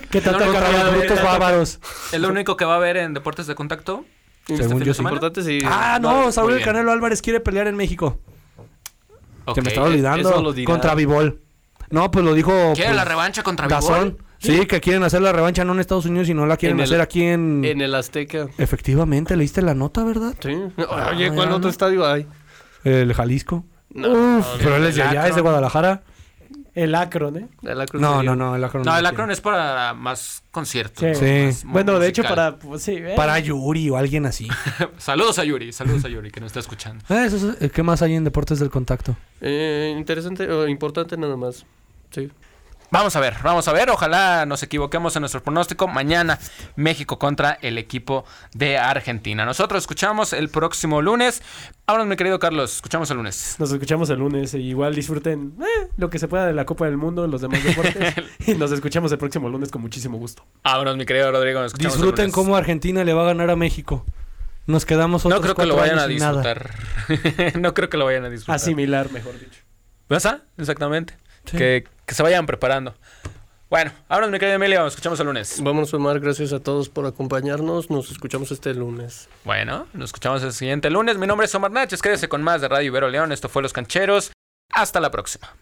¿qué tal los brutos bárbaros. ¿Es lo único que va a haber en deportes de contacto? Según yo sí. Importante, sí. Ah, no, muy Saúl el. Canelo Álvarez quiere pelear en México. Ok. Se me estaba olvidando. eso lo dirá. Contra Vivol. No, pues lo dijo. ¿Quiere pues, la revancha contra. Vivol? Sí, que quieren hacer la revancha no en Estados Unidos, sino la quieren En el- hacer aquí en... En el Azteca. Efectivamente, leíste la nota, ¿verdad? Sí. Ah, Oye, ¿cuál otro ¿no? estadio hay? El Jalisco. No, Uf, pero él es de allá, es de. Guadalajara. El Akron, ¿eh? El Akron No, no, no, el Akron. No, el tiene. Akron es para más conciertos. Sí. ¿no? Sí. Más mu- Bueno, de hecho, para. pues, sí, eh. Para Yuri o alguien así. saludos a Yuri, saludos a Yuri que nos está escuchando. Eh, eso es- ¿Qué más hay en Deportes del Contacto? Eh, interesante o importante nada más. Sí. Vamos a ver, vamos a ver. Ojalá nos equivoquemos en nuestro pronóstico. Mañana México contra el equipo de Argentina. Nosotros escuchamos el próximo lunes. Vámonos, mi querido Carlos. Escuchamos el lunes. Nos escuchamos el lunes. E igual disfruten eh, lo que se pueda de la Copa del Mundo, los demás deportes. y nos escuchamos el próximo lunes con muchísimo gusto. Vámonos, mi querido Rodrigo. Nos escuchamos el Disfruten lunes. cómo Argentina le va a ganar a México. Nos quedamos otros No creo que lo cuatro vayan a años sin nada. disfrutar. no creo que lo vayan a disfrutar. Asimilar, mejor dicho. ¿Verdad? Exactamente. Sí. Que, que se vayan preparando. Bueno, vámonos, mi querido Emilio. Nos escuchamos el lunes. Vámonos, Omar. Gracias a todos por acompañarnos. Nos escuchamos este lunes. Bueno, nos escuchamos el siguiente lunes. Mi nombre es Omar Náchez. Quédese con más de Radio Ibero León. Esto fue Los Cancheros. Hasta la próxima.